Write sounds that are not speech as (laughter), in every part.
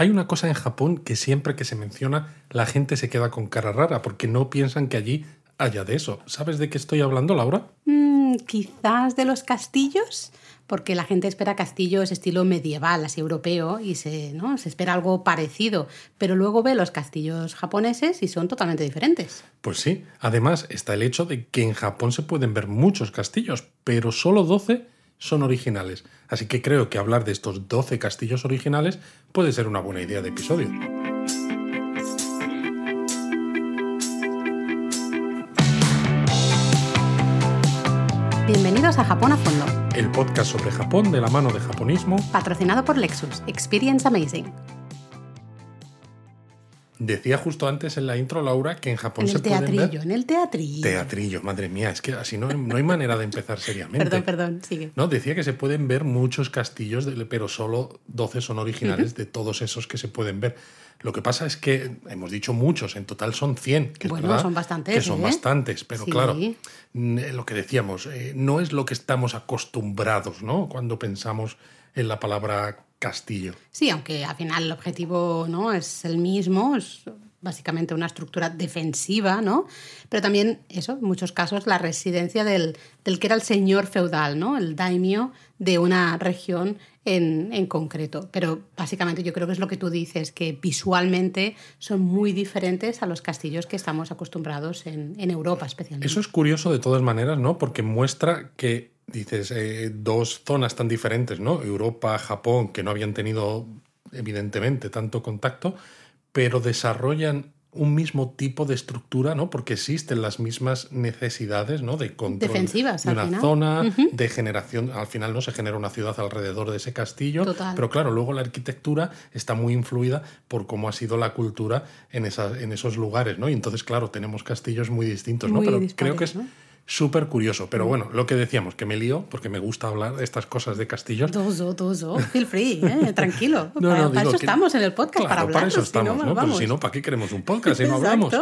Hay una cosa en Japón que siempre que se menciona la gente se queda con cara rara porque no piensan que allí haya de eso. ¿Sabes de qué estoy hablando, Laura? Mm, quizás de los castillos, porque la gente espera castillos estilo medieval, así europeo, y se, ¿no? se espera algo parecido, pero luego ve los castillos japoneses y son totalmente diferentes. Pues sí, además está el hecho de que en Japón se pueden ver muchos castillos, pero solo 12 son originales. Así que creo que hablar de estos 12 castillos originales puede ser una buena idea de episodio. Bienvenidos a Japón a Fondo, El podcast sobre Japón de la mano de japonismo. patrocinado por Lexus. Experience Amazing. Decía justo antes en la intro, Laura, que en Japón En se el pueden teatrillo, ver... en el teatrillo. Teatrillo, madre mía, es que así no, no hay manera de empezar (laughs) seriamente. Perdón, perdón, sigue. No, decía que se pueden ver muchos castillos, de- pero solo 12 son originales de todos esos que se pueden ver. Lo que pasa es que hemos dicho muchos, en total son 100. Que es Bueno, verdad son bastantes, Que son ¿eh? bastantes, pero Sí. claro, mm, eh, lo que decíamos, eh, no es lo que estamos acostumbrados, ¿no? Cuando pensamos en la palabra castillo. Sí, aunque al final el objetivo no es el mismo, es básicamente una estructura defensiva, ¿no? Pero también eso, en muchos casos, la residencia del, del que era el señor feudal, ¿no? El daimyo de una región en, en concreto. Pero básicamente yo creo que es lo que tú dices, que visualmente son muy diferentes a los castillos que estamos acostumbrados en, en Europa especialmente. Eso es curioso de todas maneras, ¿no? Porque muestra que, dices, eh, dos zonas tan diferentes, ¿no? Europa, Japón, que no habían tenido, evidentemente, tanto contacto, pero desarrollan un mismo tipo de estructura, ¿no? Porque existen las mismas necesidades, ¿no? De control Defensivas, de al una final. zona, de generación. Al final no se genera una ciudad alrededor de ese castillo, Total. pero claro, luego la arquitectura está muy influida por cómo ha sido la cultura en, esa- en esos lugares, ¿no? Y entonces, claro, tenemos castillos muy distintos, ¿no? Muy pero dispares, creo que es ¿no? Súper curioso. Pero bueno, lo que decíamos, que me lío, porque me gusta hablar de estas cosas de castillos. Dozo, dozo, feel free, ¿eh? (laughs) tranquilo. No, para, no, para eso que- estamos en el podcast, Claro, para hablar. eso estamos, ¿no? Pero si no, ¿para qué queremos un podcast si no (laughs) hablamos?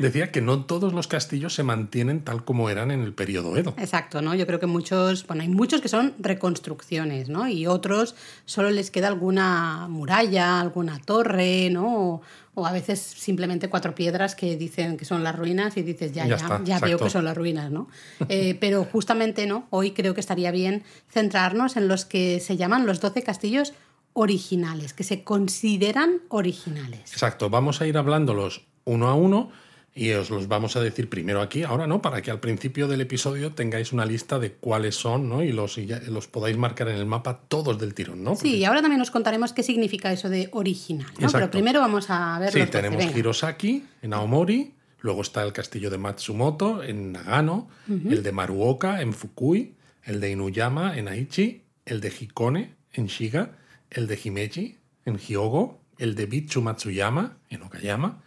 Decía que no todos los castillos se mantienen tal como eran en el periodo Edo. Exacto, ¿no? Yo creo que muchos, bueno, hay muchos que son reconstrucciones, ¿no? Y otros solo les queda alguna muralla, alguna torre, ¿no? O, o a veces simplemente cuatro piedras que dicen que son las ruinas y dices, ya, Ya ya, está, ya veo que son las ruinas, ¿no? Eh, (laughs) pero justamente, ¿no? Hoy creo que estaría bien centrarnos en los que se llaman los 12 castillos originales, que se consideran originales. Exacto, vamos a ir hablándolos uno a uno y os los vamos a decir primero aquí, ahora no, para que al principio del episodio tengáis una lista de cuáles son, ¿no? Y los, y ya- los podáis marcar en el mapa todos del tirón, ¿no? Sí, y ahora también os contaremos qué significa eso de original, ¿no? Exacto. Pero primero vamos a ver Sí, los 12, tenemos. Hirosaki en Aomori, luego está el castillo de Matsumoto en Nagano, el de Maruoka en Fukui, el de Inuyama en Aichi, el de Hikone en Shiga, el de Himeji en Hyogo, el de Bitsu Matsuyama en Okayama,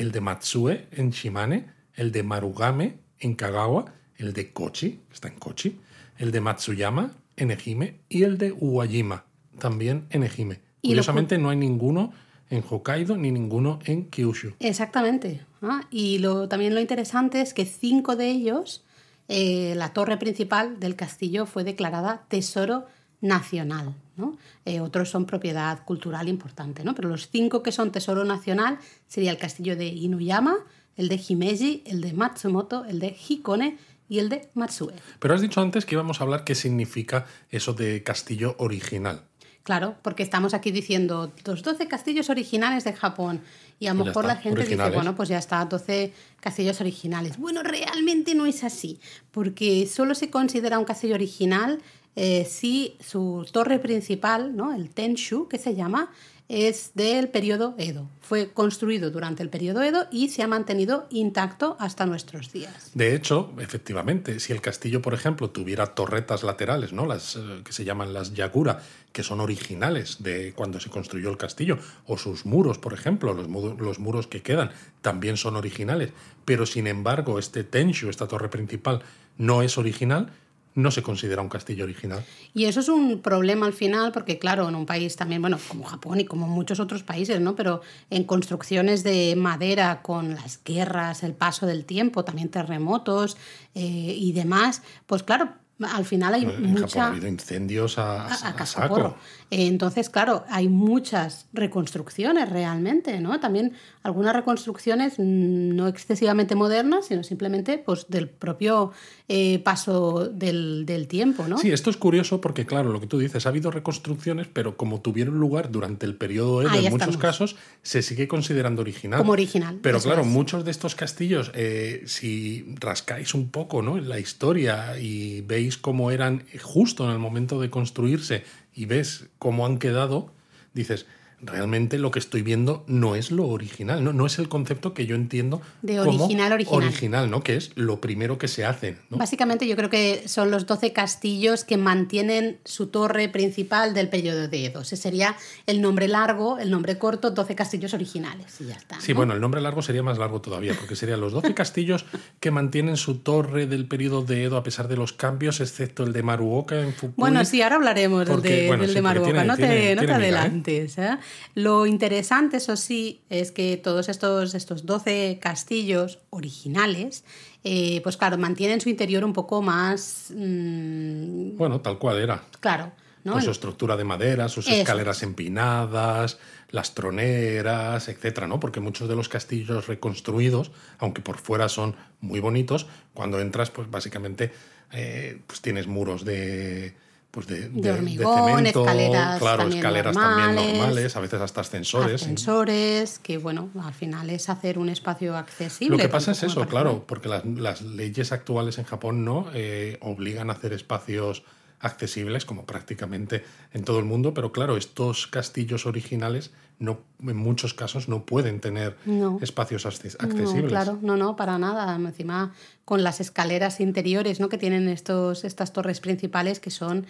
el de Matsue en Shimane, el de Marugame en Kagawa, el de Kochi, que está en Kochi, el de Matsuyama en Ehime y el de Uwajima, también en cu- Curiosamente no hay ninguno en Hokkaido ni ninguno en Kyushu. Exactamente. ¿ah? Y lo, también lo interesante es que cinco de ellos, eh, la torre principal del castillo fue declarada tesoro nacional. ¿no? Eh, otros son propiedad cultural importante, ¿no? pero los cinco que son tesoro nacional sería el castillo de Inuyama, el de Himeji, el de Matsumoto, el de Hikone y el de Matsue. Pero has dicho antes que íbamos a hablar qué significa eso de castillo original. Claro, porque estamos aquí diciendo los 12 castillos originales de Japón y a lo mejor está, la gente dice, bueno, pues ya está, 12 castillos originales. Bueno, realmente no es así, porque solo se considera un castillo original eh, si su torre principal, ¿no? el Tenshu, que se llama, es del periodo Edo. Fue construido durante el periodo Edo y se ha mantenido intacto hasta nuestros días. De hecho, efectivamente, si el castillo, por ejemplo, tuviera torretas laterales, ¿no? Las eh, que se llaman las yagura, que son originales de cuando se construyó el castillo, o sus muros, por ejemplo, los, los muros que quedan, también son originales. Pero sin embargo, este Tenshu, esta torre principal, no es original, no se considera un castillo original. Y eso es un problema al final, porque claro, en un país también, bueno, como Japón y como muchos otros países, ¿no? Pero en construcciones de madera con las guerras, el paso del tiempo, también terremotos eh, y demás, pues claro, al final hay En mucha... Japón ha habido incendios a, a, a a cascoporro. saco. Entonces, claro, hay muchas reconstrucciones realmente, ¿no? También algunas reconstrucciones no excesivamente modernas, sino simplemente pues, del propio eh, paso del, del tiempo, ¿no? Sí, esto es curioso porque, claro, lo que tú dices, ha habido reconstrucciones, pero como tuvieron lugar durante el periodo Edo, en muchos casos, se sigue considerando original. Como original, Pero claro, es. muchos de estos castillos, eh, si rascáis un poco ¿no? en la historia y veis cómo eran justo en el momento de construirse y ves cómo han quedado, dices, realmente lo que estoy viendo no es lo original, no, no es el concepto que yo entiendo De como original, original. original, ¿no? que es lo primero que se hace. ¿no? Básicamente yo creo que son los 12 castillos que mantienen su torre principal del periodo de Edo. Ese sería el nombre largo, el nombre corto, 12 castillos originales y ya está. Sí, ¿no? bueno, el nombre largo sería más largo todavía, porque serían los 12 (laughs) castillos que mantienen su torre del periodo de Edo a pesar de los cambios, excepto el de Maruoka en Fukui. Bueno, sí, ahora hablaremos del Porque, de, bueno, del sí, de porque Maruoka, tiene- no te, tiene- no te adelantes. ¿eh? Lo interesante, eso sí, es que todos estos, estos 12 castillos originales, eh, pues claro, mantienen su interior un poco más mm, Bueno, tal cual era. claro. ¿no? Con su estructura de madera, sus Eso. escaleras empinadas, las troneras, etcétera, ¿no? Porque muchos de los castillos reconstruidos, aunque por fuera son muy bonitos, cuando entras, pues básicamente eh, pues tienes muros de pues de, De hormigón, escaleras claro, también escaleras también normales. normales, a veces hasta ascensores. ascensores, que bueno, al final es hacer un espacio accesible. Lo que pasa es eso, claro, porque las, las leyes actuales en Japón no Eh, obligan a hacer espacios accesibles como prácticamente en todo el mundo, pero claro, estos castillos originales no, en muchos casos no pueden tener No. espacios acces- accesibles. No, claro, no, no, para nada. Encima con las escaleras interiores, ¿no? Que tienen estos, estas torres principales que son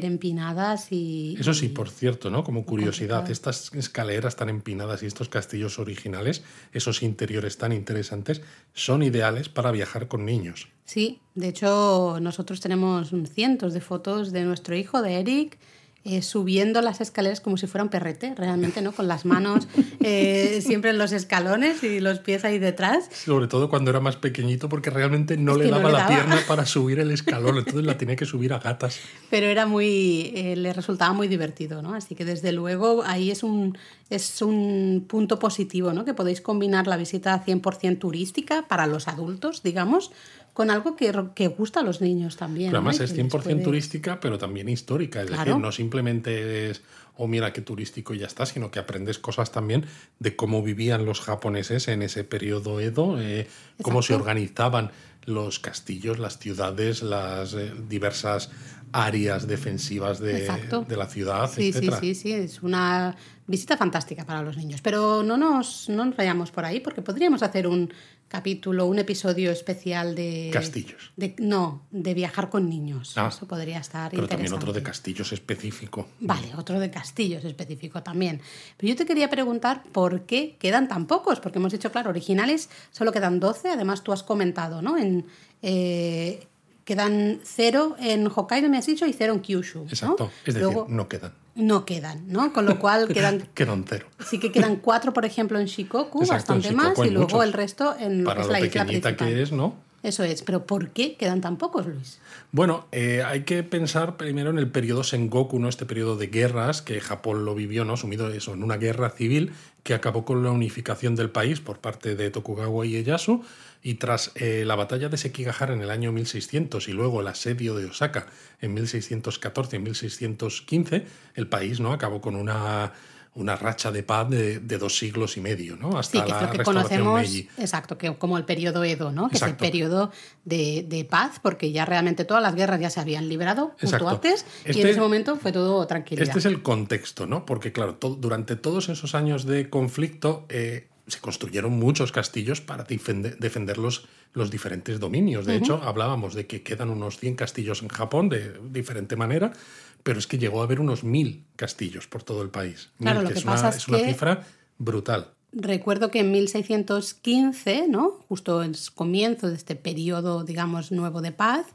hiperempinadas y. Eso sí, y- por cierto, ¿no? Como curiosidad, complicado. estas escaleras tan empinadas y estos castillos originales, esos interiores tan interesantes, son ideales para viajar con niños. Sí, de hecho, nosotros tenemos cientos de fotos de nuestro hijo, de Eric. Eh, subiendo las escaleras como si fuera un perrete, realmente, ¿no? Con las manos eh, (laughs) siempre en los escalones y los pies ahí detrás. Sobre todo cuando era más pequeñito, porque realmente no le no daba le la pierna para (laughs) subir el escalón, entonces la tenía que subir a gatas. pero era muy eh, le resultaba muy divertido no así que desde luego ahí es un es un punto positivo no que podéis combinar la visita 100% turística para los adultos digamos con algo que, que gusta a los niños también Pero además es que 100% les puede- turística, pero también histórica. Es Claro. decir, no simplemente es, oh, mira qué turístico y ya está, sino que aprendes cosas también de cómo vivían los japoneses en ese periodo Edo, eh, cómo se organizaban los castillos, las ciudades, las eh, diversas áreas defensivas de, de la ciudad, Sí, sí, sí, sí, es una visita fantástica para los niños. Pero no nos, no nos vayamos por ahí, porque podríamos hacer un capítulo, un episodio especial de... Castillos. de- no, de viajar con niños. Ah, Eso podría estar Pero también otro de castillos específico. Vale, otro de castillos específico también. Pero yo te quería preguntar por qué quedan tan pocos, porque hemos dicho, claro, originales solo quedan 12, además tú has comentado, ¿no? En, eh, quedan cero en Hokkaido, me has dicho, y cero en Kyushu. ¿no? Exacto. Es decir, Luego no quedan. no quedan, ¿no? Con lo cual (laughs) quedan... Quedan cero. Sí que quedan cuatro, por ejemplo, en Shikoku, Exacto, en bastante Shikoku más, y luego muchos. el resto en lo Para que es lo la isla pequeñita que es, ¿no? Eso es, pero ¿por qué quedan tan pocos, Luis? Bueno, eh, hay que pensar primero en el periodo Sengoku, ¿no? Este periodo de guerras que Japón lo vivió, ¿no? Sumido eso, en una guerra civil que acabó con la unificación del país por parte de Tokugawa y Ieyasu. Y tras eh, la batalla de Sekigahara en el año 1600 y luego el asedio de Osaka en 1614 y 1615, el país ¿no? acabó con una, una racha de paz de, de dos siglos y medio, ¿no? Hasta Sí, que es la lo que restauración conocemos, Meiji. exacto, que como el periodo Edo, ¿no? Que es Exacto. el periodo de, de paz, porque ya realmente todas las guerras ya se habían librado Exacto. antes y en Este- ese momento fue todo tranquilidad. Este es el contexto, ¿no? Porque, claro, durante todos esos años de conflicto eh, se construyeron muchos castillos para defender, defender los, los diferentes dominios. De hecho, hablábamos de que quedan unos 100 castillos en Japón de diferente manera, pero es que llegó a haber unos 1000 castillos por todo el país. Claro, Mil, lo que que es, una, pasa es es una que- cifra brutal. Recuerdo que en 1615, ¿no? justo en el comienzo de este periodo, digamos, nuevo de paz,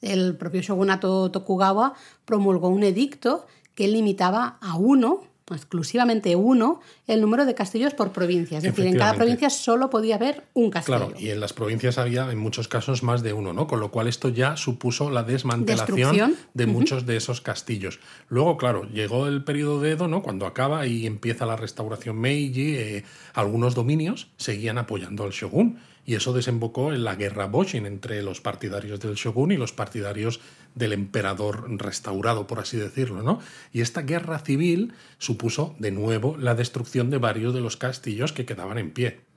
el propio shogunato Tokugawa promulgó un edicto que limitaba a uno, exclusivamente uno el número de castillos por provincia. Es decir, en cada provincia solo podía haber un castillo. Claro, y en las provincias había en muchos casos más de uno, ¿no? Con lo cual esto ya supuso la desmantelación de muchos de esos castillos. Luego, claro, llegó el periodo de Edo, ¿no? Cuando acaba y empieza la restauración Meiji, eh, algunos dominios seguían apoyando al shogun y eso desembocó en la guerra Boshin entre los partidarios del shogun y los partidarios del emperador restaurado, por así decirlo, ¿no? Y esta guerra civil supuso de nuevo la destrucción de varios de los castillos que quedaban en pie.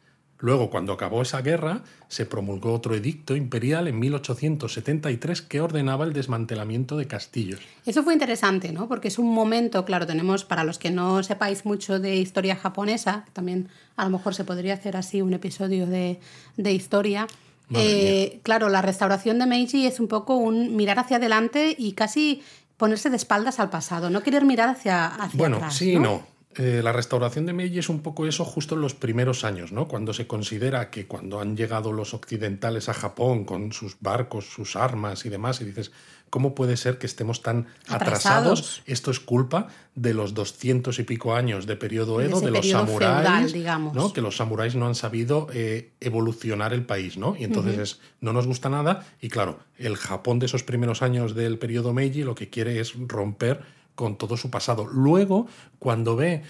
Luego, cuando acabó esa guerra, se promulgó otro edicto imperial en 1873 que ordenaba el desmantelamiento de castillos. Eso fue interesante, ¿no? Porque es un momento, claro, tenemos, para los que no sepáis mucho de historia japonesa, también a lo mejor se podría hacer así un episodio de, historia. Eh, claro, la restauración de Meiji es un poco un mirar hacia adelante y casi ponerse de espaldas al pasado, no querer mirar hacia, hacia bueno, sí no. Eh, la restauración de Meiji es un poco eso justo en los primeros años, ¿no? Cuando se considera que cuando han llegado los occidentales a Japón con sus barcos, sus armas y demás, y dices, ¿cómo puede ser que estemos tan atrasados? Esto es culpa de los doscientos y pico años de periodo Edo, de, los samuráis, ¿no? Que los samuráis no han sabido eh, evolucionar el país, ¿no? Y entonces no nos gusta nada. Y claro, el Japón de esos primeros años del periodo Meiji lo que quiere es romper con todo su pasado. Luego, cuando ve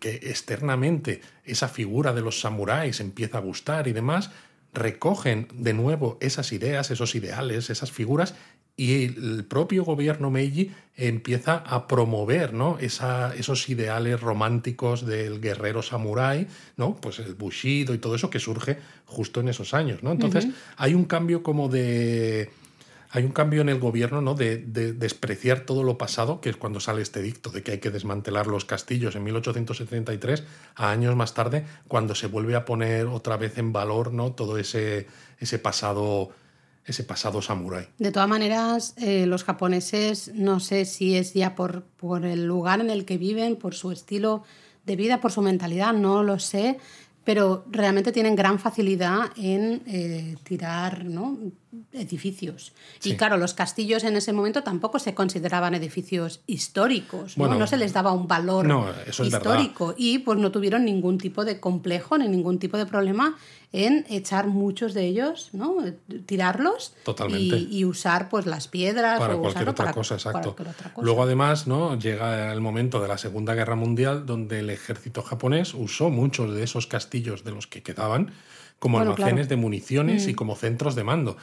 que externamente esa figura de los samuráis empieza a gustar y demás, recogen de nuevo esas ideas, esos ideales, esas figuras y el propio gobierno Meiji empieza a promover ¿no? Esa, esos ideales románticos del guerrero samurái, ¿no? pues el bushido y todo eso que surge justo en esos años. ¿no? Entonces hay un cambio como de hay un cambio en el gobierno ¿no? De, despreciar todo lo pasado, que es cuando sale este dicto de que hay que desmantelar los castillos en 1873, a años más tarde, cuando se vuelve a poner otra vez en valor ¿no? todo ese, ese pasado ese pasado samurái. De todas maneras, eh, los japoneses, no sé si es ya por, por el lugar en el que viven, por su estilo de vida, por su mentalidad, no lo sé, pero realmente tienen gran facilidad en eh, tirar ¿no? edificios. Y claro, los castillos en ese momento tampoco se consideraban edificios históricos, ¿no? se les daba un valor histórico y pues no tuvieron ningún tipo de complejo ni ningún tipo de problema en echar muchos de ellos, ¿no? tirarlos Y, usar pues las piedras para cualquier otra cosa, exacto. Luego además, ¿no? llega el momento de la Segunda Guerra Mundial donde el ejército japonés usó muchos de esos castillos de los que quedaban como almacenes de municiones y mm. como centros de mando.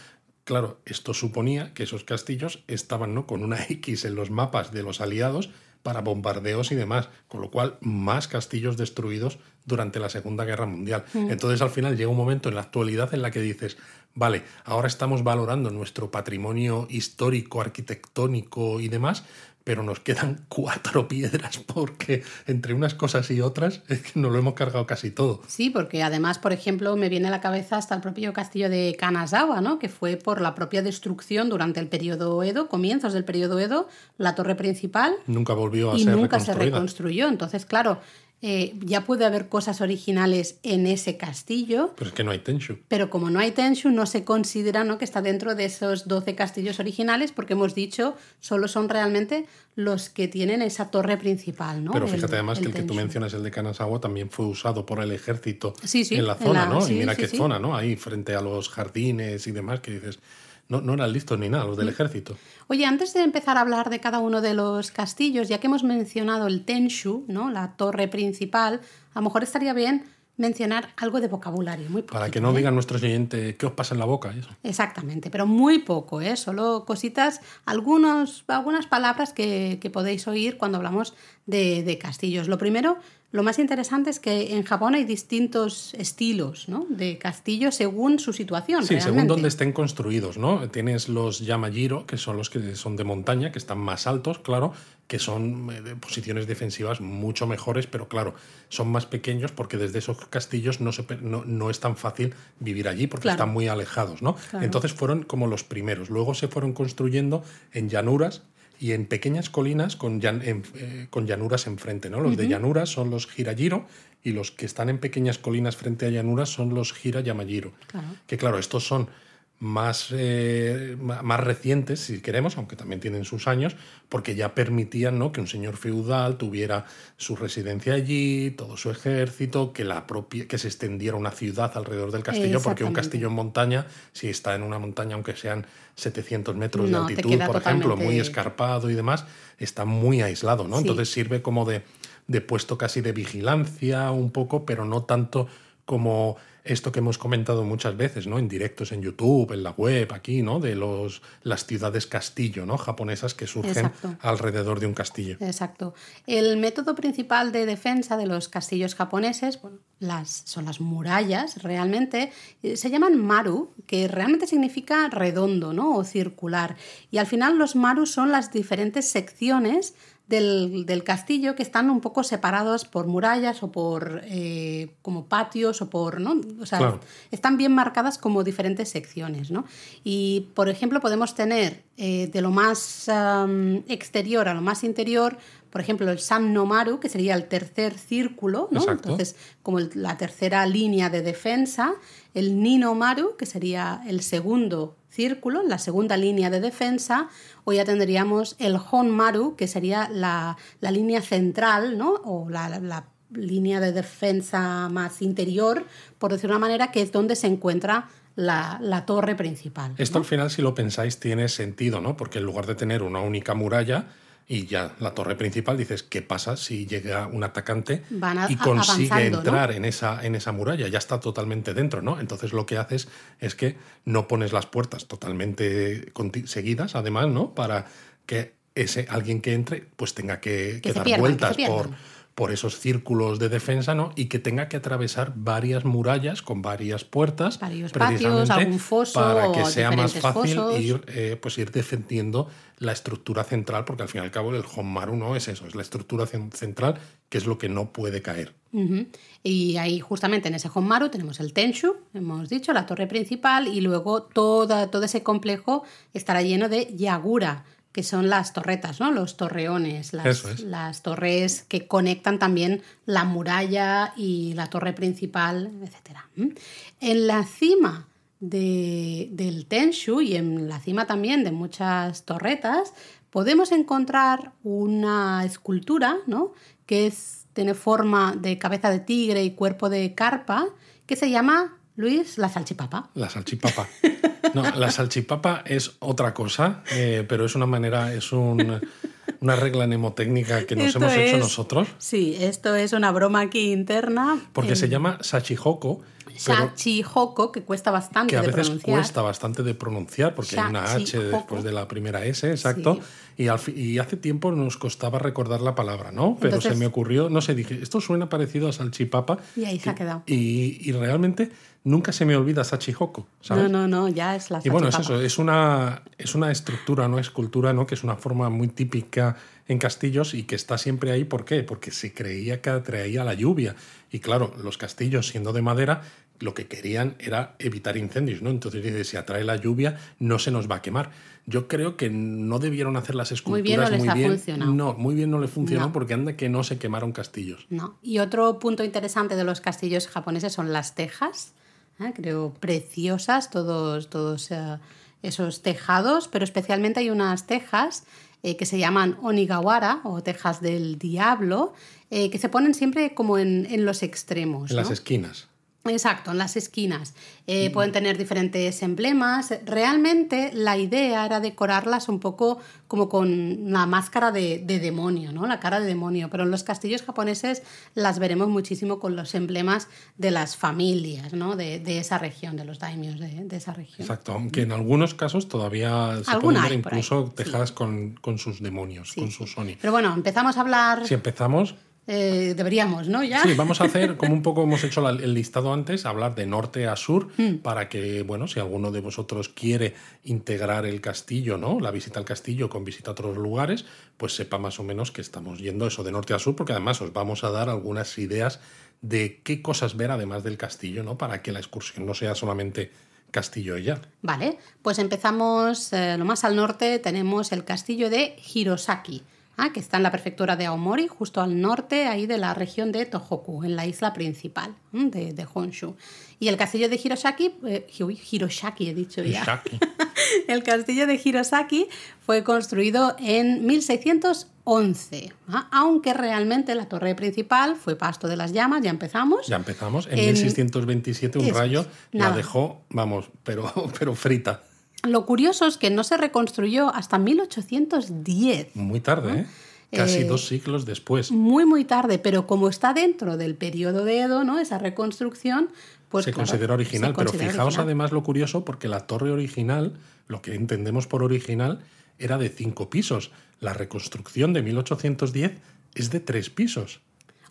Claro, esto suponía que esos castillos estaban ¿no? con una (laughs) X en los mapas de los aliados para bombardeos y demás, con lo cual más castillos destruidos durante la Segunda Guerra Mundial. Mm. Entonces al final llega un momento en la actualidad en la que dices, vale, ahora estamos valorando nuestro patrimonio histórico, arquitectónico y demás, pero nos quedan (laughs) cuatro piedras porque entre unas cosas y otras es que nos lo hemos cargado casi todo. Sí, porque además, por ejemplo, me viene a la cabeza hasta el propio castillo de Kanazawa, ¿no? que fue por la propia destrucción durante el periodo Edo, comienzos del periodo Edo, la torre principal. Nunca volvió a y nunca se reconstruyó. Entonces, claro, eh, ya puede haber cosas originales en ese castillo. Pero es que no hay Tenshu. Pero como no hay Tenshu, no se considera ¿no? que está dentro de esos 12 castillos originales, porque hemos dicho, solo son realmente los que tienen esa torre principal. ¿no? Pero fíjate además que el que tú mencionas, el de Kanazawa, también fue usado por el ejército en la zona, ¿no? y mira qué zona, ¿no? Ahí frente a los jardines y demás, que dices, no, no eran listos ni nada, los del mm. ejército. Oye, antes de empezar a hablar de cada uno de los castillos, ya que hemos mencionado el Tenshu, ¿no? la torre principal, a lo mejor estaría bien mencionar algo de vocabulario, muy Para que no ¿eh? digan nuestros oyentes qué os pasa en la boca. Eso. Exactamente, pero muy poco, ¿eh? solo cositas, algunos, algunas palabras que, podéis oír cuando hablamos de, de castillos. Lo primero lo más interesante es que en Japón hay distintos estilos ¿no? de castillos según su situación. Sí, según donde estén construidos. ¿no? Tienes los Yamajiro, que son los que son de montaña, que están más altos, claro, que son eh, posiciones defensivas mucho mejores, pero claro, son más pequeños porque desde esos castillos no, se, no, es tan fácil vivir allí porque están muy alejados. ¿no? Entonces fueron como los primeros. Luego se fueron construyendo en llanuras y en pequeñas colinas con, eh, con llanuras enfrente. ¿no? Los de llanuras son los Hirajiro y los que están en pequeñas colinas frente a llanuras son los Hira Yamayiro. Que claro, estos son más, eh, más recientes, si queremos, aunque también tienen sus años, porque ya permitían ¿no? que un señor feudal tuviera su residencia allí, todo su ejército, que, la propia, que se extendiera una ciudad alrededor del castillo, porque un castillo en montaña, si está en una montaña, aunque sean 700 metros de altitud, por ejemplo, muy escarpado y demás, está muy aislado, ¿no? Entonces sirve como de, de puesto casi de vigilancia un poco, pero no tanto como esto que hemos comentado muchas veces, ¿no? En directos en YouTube, en la web, aquí, ¿no? De los, las ciudades castillo, ¿no? Japonesas que surgen alrededor de un castillo. Exacto. El método principal de defensa de los castillos japoneses, bueno, las, son las murallas, realmente, eh, se llaman maru, que realmente significa redondo, ¿no? O circular. Y al final los maru son las diferentes secciones del, castillo que están un poco separados por murallas o por eh, como patios o por, ¿no? O sea, están bien marcadas como diferentes secciones, ¿no? Y, por ejemplo, podemos tener eh, de lo más exterior a lo más interior, por ejemplo, el San Nomaru, que sería el tercer círculo, ¿no? Entonces, como la tercera línea de defensa, el Ninomaru, que sería el segundo círculo, la segunda línea de defensa, o ya tendríamos el Honmaru, que sería la, línea central, ¿no? o la, línea de defensa más interior, por decir una manera, que es donde se encuentra la, torre principal. Esto al final, si lo pensáis, tiene sentido, ¿no? Porque en lugar de tener una única muralla, y ya la torre principal dices, ¿qué pasa si llega un atacante y consigue entrar en, esa, en esa muralla? Ya está totalmente dentro, ¿no? Entonces lo que haces es que no pones las puertas totalmente seguidas, además, ¿no? Para que ese alguien que entre pues tenga que, dar vueltas por por esos círculos de defensa, ¿no? Y que tenga que atravesar varias murallas con varias puertas, varios patios, algún foso, para que sea más fácil ir, eh, pues ir defendiendo la estructura central, porque al fin y al cabo el Honmaru no es eso, es la estructura central que es lo que no puede caer. Y ahí justamente en ese Honmaru tenemos el Tenshu, hemos dicho, la torre principal, y luego toda, todo ese complejo estará lleno de Yagura, que son las torretas, ¿no? Los torreones, las, las, torres que conectan también la muralla y la torre principal, etc. En la cima del Tenshu y en la cima también de muchas torretas podemos encontrar una escultura, ¿no? Que es, tiene forma de cabeza de tigre y cuerpo de carpa, que se llama Luis, la salchipapa. La salchipapa. No, la salchipapa es otra cosa, eh, pero es una manera, es una regla mnemotécnica que nos hemos hecho nosotros. Sí, esto es una broma aquí interna. Porque se llama sachihoko. Shachihoko, que cuesta bastante que a veces cuesta bastante de pronunciar porque hay una H después de la primera S, exacto. Y, y, hace tiempo nos costaba recordar la palabra, ¿no? Pero se me ocurrió, no sé, dije, esto suena parecido a salchipapa. Y ahí se ha quedado. Y, y realmente nunca se me olvida Sachihoko, ¿sabes? No, no, no, ya es la Y bueno, es eso, es una, es una estructura, no escultura, ¿no? Que es una forma muy típica en castillos y que está siempre ahí. ¿Por qué? Porque se creía que atraía la lluvia. Y claro, los castillos, siendo de madera, lo que querían era evitar incendios, ¿no? Entonces, si atrae la lluvia, no se nos va a quemar. Yo creo que no debieron hacer las esculturas muy bien. No, les ha funcionado. no muy bien no le funcionó porque anda que no se quemaron castillos. No. Y otro punto interesante de los castillos japoneses son las tejas, ¿eh? creo preciosas, todos, todos eh, esos tejados, pero especialmente hay unas tejas eh, que se llaman onigawara o tejas del diablo, que se ponen siempre como en, en los extremos. En las esquinas. Exacto, en las esquinas. Eh, pueden tener diferentes emblemas. Realmente la idea era decorarlas un poco como con una máscara de, demonio, ¿no? La cara de demonio. Pero en los castillos japoneses las veremos muchísimo con los emblemas de las familias, ¿no? De, esa región, de los daimios de, esa región. Exacto, aunque en algunos casos todavía se pueden ver incluso tejadas con, sus demonios, con sus soni. Pero bueno, empezamos a hablar... Si empezamos, eh, deberíamos, ¿no? ¿Ya? Sí, vamos a hacer, (laughs) como un poco hemos hecho el listado antes, hablar de norte a sur, hmm. para que, bueno, si alguno de vosotros quiere integrar el castillo, ¿no? La visita al castillo con visita a otros lugares, pues sepa más o menos que estamos yendo eso de norte a sur, porque además os vamos a dar algunas ideas de qué cosas ver además del castillo, ¿no? Para que la excursión no sea solamente castillo y ya. Vale, pues empezamos, eh, lo más al norte tenemos el castillo de Hirosaki ah, que está en la prefectura de Aomori, justo al norte ahí de la región de Tohoku, en la isla principal de, de, Honshu. Y el castillo de eh, Hiroshaki he dicho ya. (laughs) el castillo de Hirosaki fue construido en 1611, ¿ah? aunque realmente la torre principal fue pasto de las llamas, ya empezamos. Ya empezamos. En, 1627 un rayo la dejó, vamos, pero, (laughs) pero frita. Lo curioso es que no se reconstruyó hasta 1810. Muy tarde, ¿eh? Casi eh, dos siglos después. Muy, muy tarde, pero como está dentro del periodo de Edo, ¿no? Esa reconstrucción, pues. Se considera original, pero fijaos además lo curioso, porque la torre original, lo que entendemos por original, era de cinco pisos. La reconstrucción de 1810 es de tres pisos.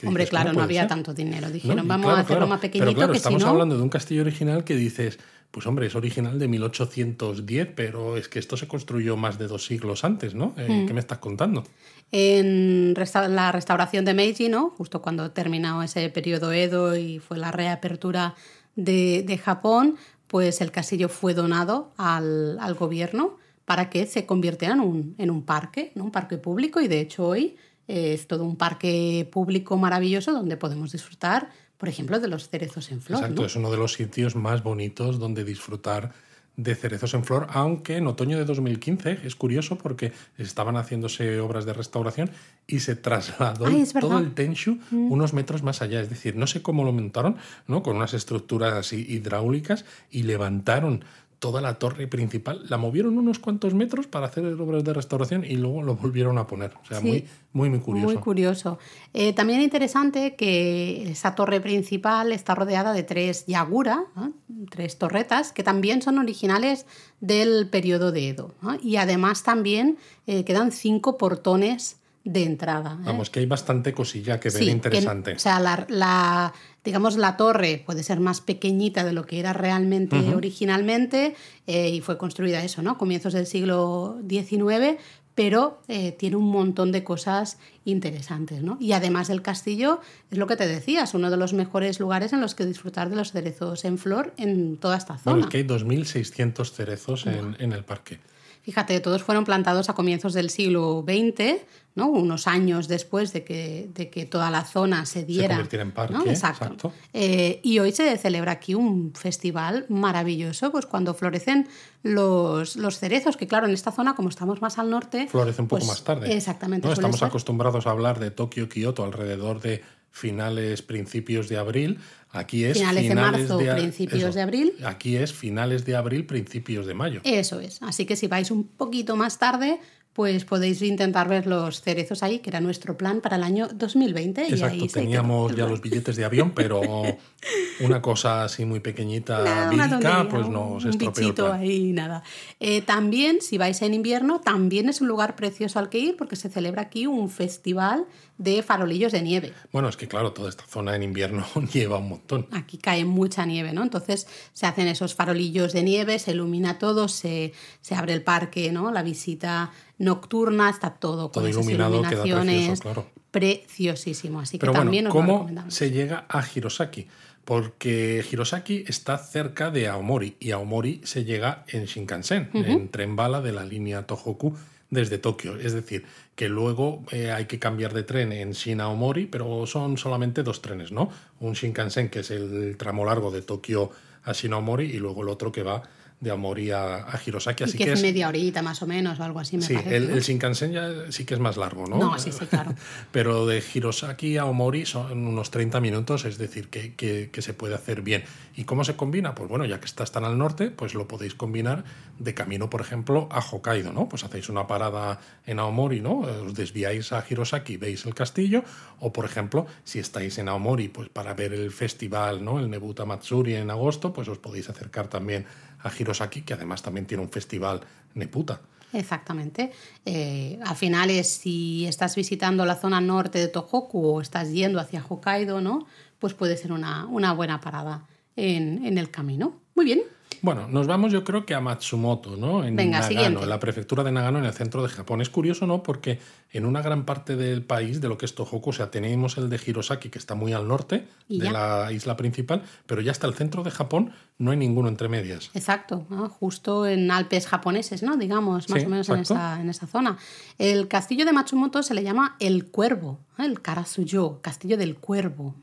Hombre, claro, no, había tanto dinero. Dijeron, vamos a hacerlo más pequeñito. Pero claro, que estamos si no... hablando de un castillo original que dices, pues hombre, es original de 1810, pero es que esto se construyó más de dos siglos antes, ¿no? Eh, mm. ¿Qué me estás contando? En la restauración de Meiji, ¿no? Justo cuando terminó ese periodo Edo y fue la reapertura de, Japón, pues el castillo fue donado al, gobierno para que se convirtiera en un, en un parque, ¿no? un parque público, y de hecho hoy es todo un parque público maravilloso donde podemos disfrutar por ejemplo, de los cerezos en flor. Exacto, es uno de los sitios más bonitos donde disfrutar de cerezos en flor, aunque en otoño de 2015 es curioso porque estaban haciéndose obras de restauración y se trasladó todo el Tenshu mm. unos metros más allá. Es decir, no sé cómo lo montaron, ¿no? Con unas estructuras así hidráulicas y levantaron toda la torre principal, la movieron unos cuantos metros para hacer obras de restauración y luego lo volvieron a poner. O sea, muy, muy, muy curioso. Muy curioso. Eh, también interesante que esa torre principal está rodeada de tres yagura, tres torretas, que también son originales del periodo de Edo. Y además también eh, quedan cinco portones de entrada. ¿eh? Vamos, que hay bastante cosilla que ver interesante. o sea, la, digamos, la torre puede ser más pequeñita de lo que era realmente originalmente eh, y fue construida eso, ¿no? Comienzos del siglo XIX, pero eh, tiene un montón de cosas interesantes, ¿no? Y además el castillo, es lo que te decía, es uno de los mejores lugares en los que disfrutar de los cerezos en flor en toda esta zona. Bueno, es que hay 2.600 cerezos en, en el parque. Fíjate, todos fueron plantados a comienzos del siglo XX, ¿no? unos años después de que, de que toda la zona se diera. Se en parque. Exacto. Eh, y hoy se celebra aquí un festival maravilloso, pues cuando florecen los, los cerezos, que claro, en esta zona, como estamos más al norte. Florece un poco pues más tarde. Exactamente. ¿no? Estamos acostumbrados a hablar de Tokio, Kioto alrededor de finales, principios de abril. Aquí es finales, de marzo, principios de abril. Aquí es finales de abril, principios de mayo. Eso es. Así que si vais un poquito más tarde, pues podéis intentar ver los cerezos ahí, que era nuestro plan para el año 2020. Exacto, y ahí teníamos ya los billetes de avión, pero (laughs) una cosa así muy pequeñita, nada, pues nos estropeó el plan. ahí, nada. Eh, también, si vais en invierno, también es un lugar precioso al que ir, porque se celebra aquí un festival de farolillos de nieve. Bueno, es que claro, toda esta zona en invierno (laughs) lleva un montón. Aquí cae mucha nieve, ¿no? Entonces se hacen esos farolillos de nieve, se ilumina todo, se, se abre el parque, ¿no? La visita nocturna, está todo, con esas iluminaciones. claro. Preciosísimo. Así que Pero también bueno, ¿cómo se llega a Hirosaki? Porque Hirosaki está cerca de Aomori y Aomori se llega en Shinkansen, en tren bala de la línea Tohoku desde Tokio. Es decir, que luego eh, hay que cambiar de tren en Shin-Aomori, pero son solamente dos trenes, ¿no? Un Shinkansen, que es el tramo largo de Tokio a Shin-Aomori, y luego el otro que va de Amori a, a Hirosaki. Así que, es media horita más o menos o algo así, me sí, parece. El, el, Shinkansen ya sí que es más largo, ¿no? No, sí, sí, claro. (laughs) Pero de Hirosaki a Omori son unos 30 minutos, es decir, que, que, que, se puede hacer bien. ¿Y cómo se combina? Pues bueno, ya que estás tan al norte, pues lo podéis combinar de camino, por ejemplo, a Hokkaido, ¿no? Pues hacéis una parada en Aomori, ¿no? Os desviáis a Hirosaki, veis el castillo, o por ejemplo, si estáis en Aomori, pues para ver el festival, ¿no? El Nebuta Matsuri en agosto, pues os podéis acercar también a Hirosaki, que además también tiene un festival Neputa. Exactamente. Eh, al final es si estás visitando la zona norte de Tohoku o estás yendo hacia Hokkaido, ¿no? Pues puede ser una, una buena parada en, en el camino. Muy bien. Bueno, nos vamos yo creo que a Matsumoto, ¿no? En Venga, Nagano, siguiente. en la prefectura de Nagano, en el centro de Japón. Es curioso, ¿no? Porque en una gran parte del país, de lo que es Tohoku, o sea, tenemos el de Hirosaki, que está muy al norte de ya. la isla principal, pero ya hasta el centro de Japón no hay ninguno entre medias. Exacto, ¿no? justo en Alpes japoneses, ¿no? Digamos, más Sí, o menos en esa, en esa zona. El castillo de Matsumoto se le llama el Cuervo. El Karasuyo, castillo del Cuervo.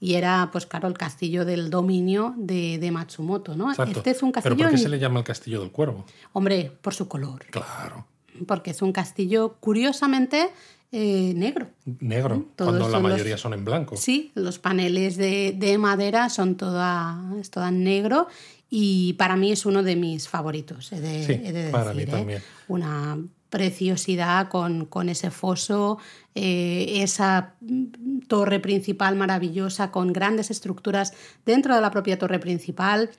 Y era, pues claro, el castillo del dominio de, de Matsumoto, ¿no? Exacto. Este es un pero castillo, ¿por qué en- se le llama el Castillo del Cuervo? hombre, por su color, Claro, porque es un castillo curiosamente eh, negro. negro, Todos cuando la los- mayoría son en blanco. Sí, los paneles de, de madera son toda, es toda en negro y para mí es uno de mis favoritos, he de, Sí, he de para mí ¿eh? también. Una preciosidad con, con ese foso, eh, esa mm, torre principal maravillosa con grandes estructuras dentro de la propia torre principal.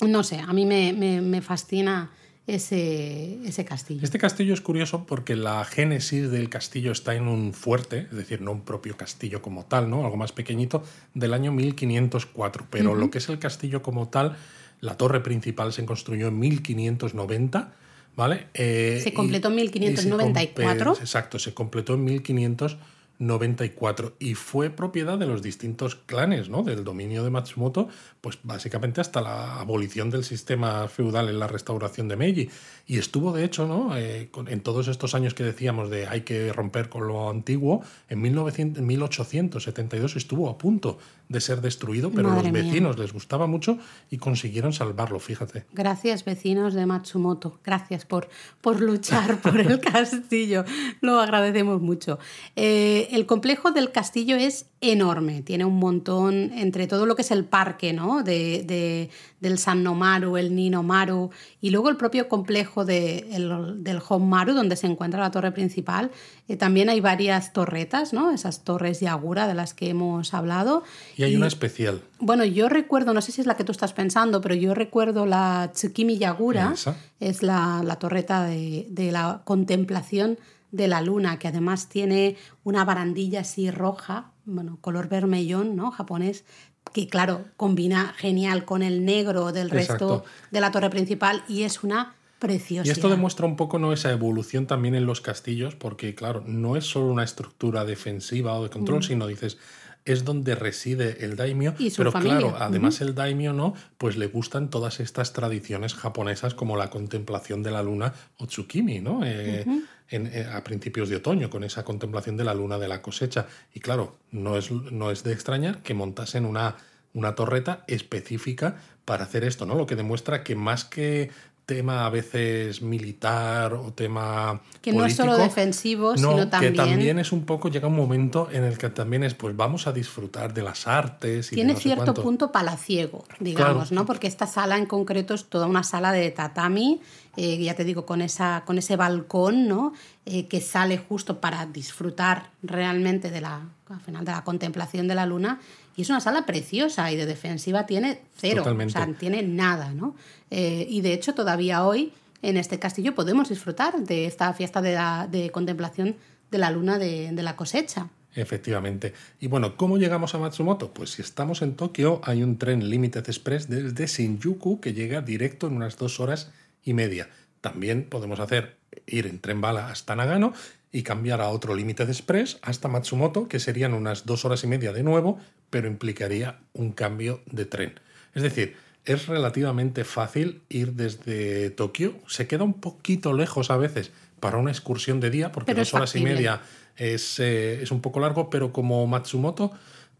No sé, a mí me, me- me fascina ese, ese castillo. Este castillo es curioso porque la génesis del castillo está en un fuerte, es decir, no un propio castillo como tal, ¿no? Algo más pequeñito, del año 1504. Pero lo que es el castillo como tal, la torre principal se construyó en 1590, ¿vale? Eh, Se completó en y- y se 1594. compe- Exacto, se completó en 1594 y fue propiedad de los distintos clanes, ¿no? Del dominio de Matsumoto, pues básicamente hasta la abolición del sistema feudal en la restauración de Meiji. Y estuvo, de hecho, ¿no? Eh, en todos estos años que decíamos de hay que romper con lo antiguo, en 1900 en 1872 estuvo a punto de ser destruido, pero Madre los mía. vecinos les gustaba mucho y consiguieron salvarlo, fíjate. Gracias, vecinos de Matsumoto. Gracias por, por luchar (laughs) por el castillo. Lo agradecemos mucho. Eh, el complejo del castillo es enorme. Tiene un montón, entre todo lo que es el parque, ¿no? De, de- del Sannomaru, el Ninomaru, y luego el propio complejo de, el- del Honmaru, donde se encuentra la torre principal. Eh, también hay varias torretas, ¿no? Esas torres Yagura de las que hemos hablado. Y hay una especial. Bueno, yo recuerdo, no sé si es la que tú estás pensando, pero yo recuerdo la Tsukimi Yagura, Esa. es la, la torreta de, de la contemplación de la luna, que además tiene una barandilla así roja, bueno, color vermellón, ¿no? Japonés, que claro, combina genial con el negro del resto Exacto. de la torre principal y es una preciosidad. Y esto demuestra un poco ¿no? esa evolución también en los castillos, porque claro, no es solo una estructura defensiva o de control, sino dices, es donde reside el daimyo. Mm. Y su pero familia. claro, además el daimyo no, pues le gustan todas estas tradiciones japonesas como la contemplación de la luna o tsukimi, ¿no? Eh, en- eh, a principios de otoño, con esa contemplación de la luna de la cosecha. Y claro, no es, no es de extrañar que montasen una, una torreta específica para hacer esto, ¿no? Lo que demuestra que más que tema a veces militar o tema Que no es solo defensivo, no, sino que también- también es un poco llega un momento en el que también es pues vamos a disfrutar de las artes y Tiene no cierto punto palaciego, digamos, Claro. ¿no? Porque esta sala en concreto es toda una sala de tatami, eh, ya te digo, con, esa, con ese balcón, ¿no? Eh, que sale justo para disfrutar realmente de la, al final, de la contemplación de la luna. Y es una sala preciosa y de defensiva tiene cero, Totalmente. o sea, tiene nada, ¿no? Eh, y de hecho todavía hoy en este castillo podemos disfrutar de esta fiesta de, la- de contemplación de la luna de, de la cosecha. Efectivamente. Y bueno, ¿cómo llegamos a Matsumoto? Pues si estamos en Tokio, hay un tren Limited Express desde Shinjuku que llega directo en unas dos horas y media. También podemos hacer ir en tren bala hasta Nagano y cambiar a otro Limited Express hasta Matsumoto, que serían unas dos horas y media de nuevo, pero implicaría un cambio de tren. Es decir, es relativamente fácil ir desde Tokio. Se queda un poquito lejos a veces para una excursión de día, porque Pero dos horas factible. y media es, eh, es un poco largo, pero como Matsumoto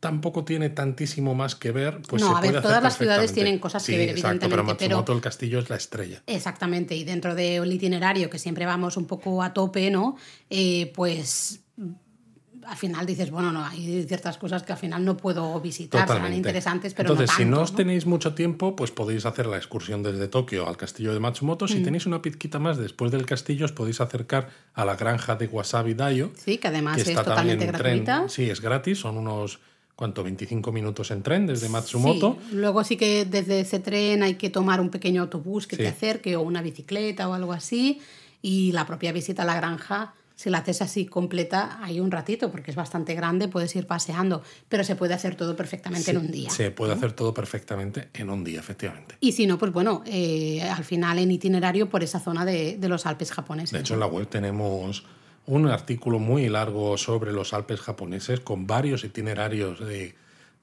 tampoco tiene tantísimo más que ver, pues No, se a ver, puede todas las ciudades tienen cosas que ver, exacto, evidentemente, pero- Matsumoto el castillo es la estrella. Exactamente, y dentro del itinerario que siempre vamos un poco a tope, ¿no? Eh, pues mm, al final dices, bueno, no, hay ciertas cosas que al final no puedo visitar, serán interesantes, pero Entonces, no si tanto, no os ¿no? tenéis mucho tiempo, pues podéis hacer la excursión desde Tokio al castillo de Matsumoto. Mm. Si tenéis una pizquita más después del castillo, os podéis acercar a la granja de Wasabi Dayo. Sí, que además que es totalmente tren. gratuita. Sí, es gratis, son unos, ¿cuánto? 25 minutos en tren desde Matsumoto. Sí, Luego sí que desde ese tren hay que tomar un pequeño autobús que te Sí. acerque o una bicicleta o algo así. Y la propia visita a la granja Si la haces así completa, hay un ratito, porque es bastante grande, puedes ir paseando, pero se puede hacer todo perfectamente en un día. Se puede hacer todo perfectamente en un día, efectivamente. Y si no, pues bueno, eh, al final en itinerario por esa zona de, de los Alpes japoneses. De hecho, en la web tenemos un artículo muy largo sobre los Alpes japoneses con varios itinerarios de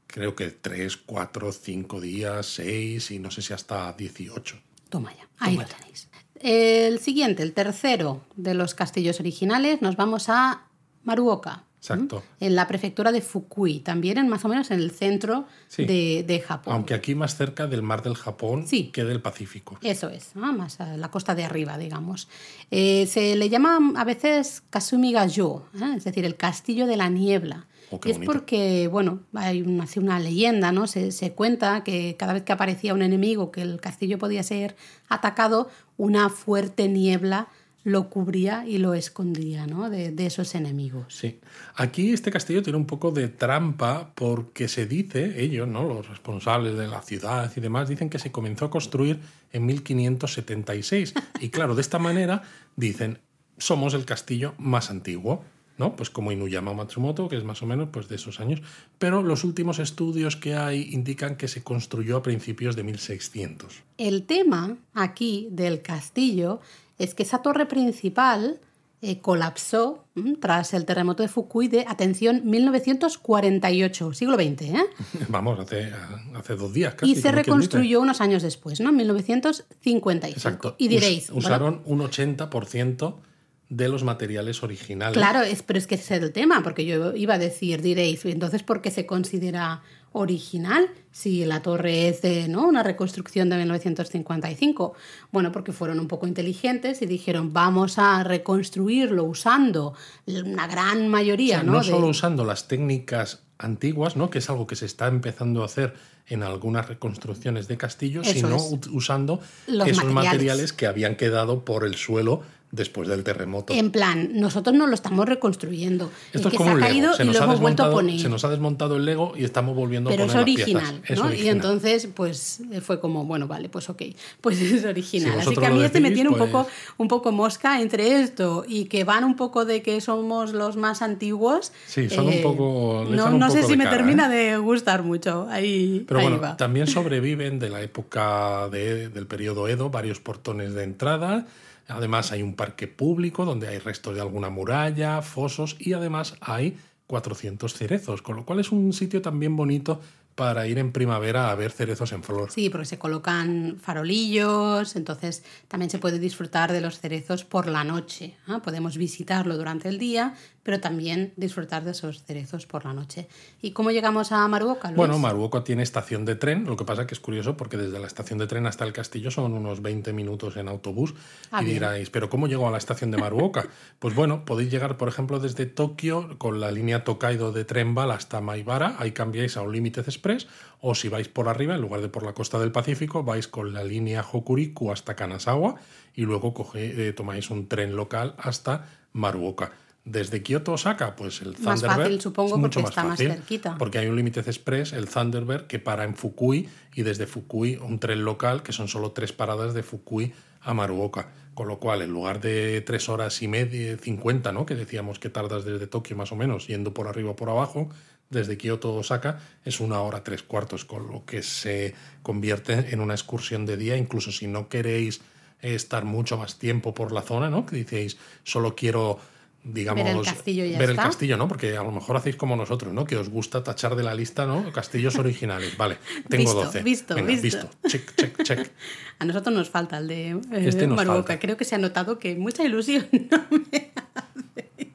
creo que 3, 4, 5 días, 6 y no sé si hasta 18. Toma ya, ahí lo tenéis. El siguiente, el tercero de los castillos originales, nos vamos a Maruoka. Exacto. En la prefectura de Fukui, también en más o menos en el centro Sí. de, de Japón. Aunque aquí más cerca del mar del Japón Sí. que del Pacífico. Eso es, ¿no? más a la costa de arriba, digamos. Eh, se le llama a veces Kasumiga-yo, ¿eh? es decir, el castillo de la niebla. Oh, y es porque, bueno, hay una, una leyenda, ¿no? Se, se cuenta que cada vez que aparecía un enemigo, que el castillo podía ser atacado, una fuerte niebla lo cubría y lo escondía, ¿no? De, de esos enemigos. Sí. Aquí este castillo tiene un poco de trampa porque se dice, ellos, ¿no? los responsables de la ciudad y demás, dicen que se comenzó a construir en 1576. Y claro, de esta manera dicen, somos el castillo más antiguo. ¿no? Pues como Inuyama Matsumoto, que es más o menos pues, de esos años. Pero los últimos estudios que hay indican que se construyó a principios de 1600. El tema aquí del castillo es que esa torre principal eh, colapsó tras el terremoto de Fukui de, atención, 1948, siglo XX, ¿eh? (laughs) Vamos, hace, hace dos días casi. y se reconstruyó unos años después, ¿no? En 1955. Exacto. Y diréis, Us- usaron un 80% de los materiales originales. Claro, es, pero es que ese es el tema, porque yo iba a decir, diréis, entonces, ¿por qué se considera original si la torre es de ¿no? una reconstrucción de 1955? Bueno, porque fueron un poco inteligentes y dijeron, vamos a reconstruirlo usando una gran O mayoría, sea, ¿no? no de- solo usando las técnicas antiguas, ¿no? que es algo que se está empezando a hacer en algunas reconstrucciones de castillos, Eso sino es. usando Los esos materiales. materiales que habían quedado por el suelo después del terremoto. En plan, nosotros no lo estamos reconstruyendo. Esto es que como se ha un caído. Se y lo hemos vuelto a desmontado, poner. se nos ha desmontado el Lego y estamos volviendo pero a es poner las original, piezas. Es ¿no? Y original. entonces, pues eh, fue como, bueno, vale, pues ok, pues (laughs) es original. Si Así que a mí este me decís, tiene un, pues- poco, un poco mosca entre esto y que van un poco de que somos los más antiguos. Sí, son un poco- No, un no sé poco si de me cara, termina ¿eh? de gustar mucho. Ahí, Pero ahí bueno, va. también sobreviven de la época de- del periodo Edo varios portones de entrada. Además hay un parque público donde hay restos de alguna muralla, fosos y además hay 400 cerezos, con lo cual es un sitio también bonito para ir en primavera a ver cerezos en flor. Sí, porque se colocan farolillos, entonces también se puede disfrutar de los cerezos por la noche. Podemos visitarlo durante el día, pero también disfrutar de esos cerezos por la noche. ¿Y cómo llegamos a Maruoka? Luis? Bueno, Maruoka tiene estación de tren, lo que pasa que es curioso porque desde la estación de tren hasta el castillo son unos 20 minutos en autobús Ah, y bien. diráis, pero ¿cómo llego a la estación de Maruoka? (laughs) pues bueno, podéis llegar, por ejemplo, desde Tokio con la línea Tokaido de tren bala hasta Maibara, ahí cambiáis a un Limited Express, o si vais por arriba, en lugar de por la costa del Pacífico, vais con la línea Hokuriku hasta Kanazawa y luego coge- eh, tomáis un tren local hasta Maruoka. Desde Kioto Osaka, pues el Más Thunderbird fácil, supongo, es mucho porque más está más fácil, cerquita. porque hay un Limited Express, el Thunderbird, que para en Fukui y desde Fukui un tren local, que son solo tres paradas de Fukui a Maruoka. Con lo cual, en lugar de tres horas y media, 50, ¿no? que decíamos que tardas desde Tokio más o menos, yendo por arriba o por abajo, desde Kioto Osaka es una hora tres cuartos, con lo que se convierte en una excursión de día, incluso si no queréis estar mucho más tiempo por la zona, ¿no? que decís, solo quiero digamos, Ver el castillo y ya ver el está. castillo, ¿no? Porque a lo mejor hacéis como nosotros, ¿no? Que os gusta tachar de la lista, ¿no? Castillos (laughs) originales. Vale, tengo Visto, 12. visto, Venga, visto. Check, check, check. (laughs) A nosotros nos falta el de eh, Este nos falta. Creo que se ha notado que mucha ilusión (laughs) no me hace.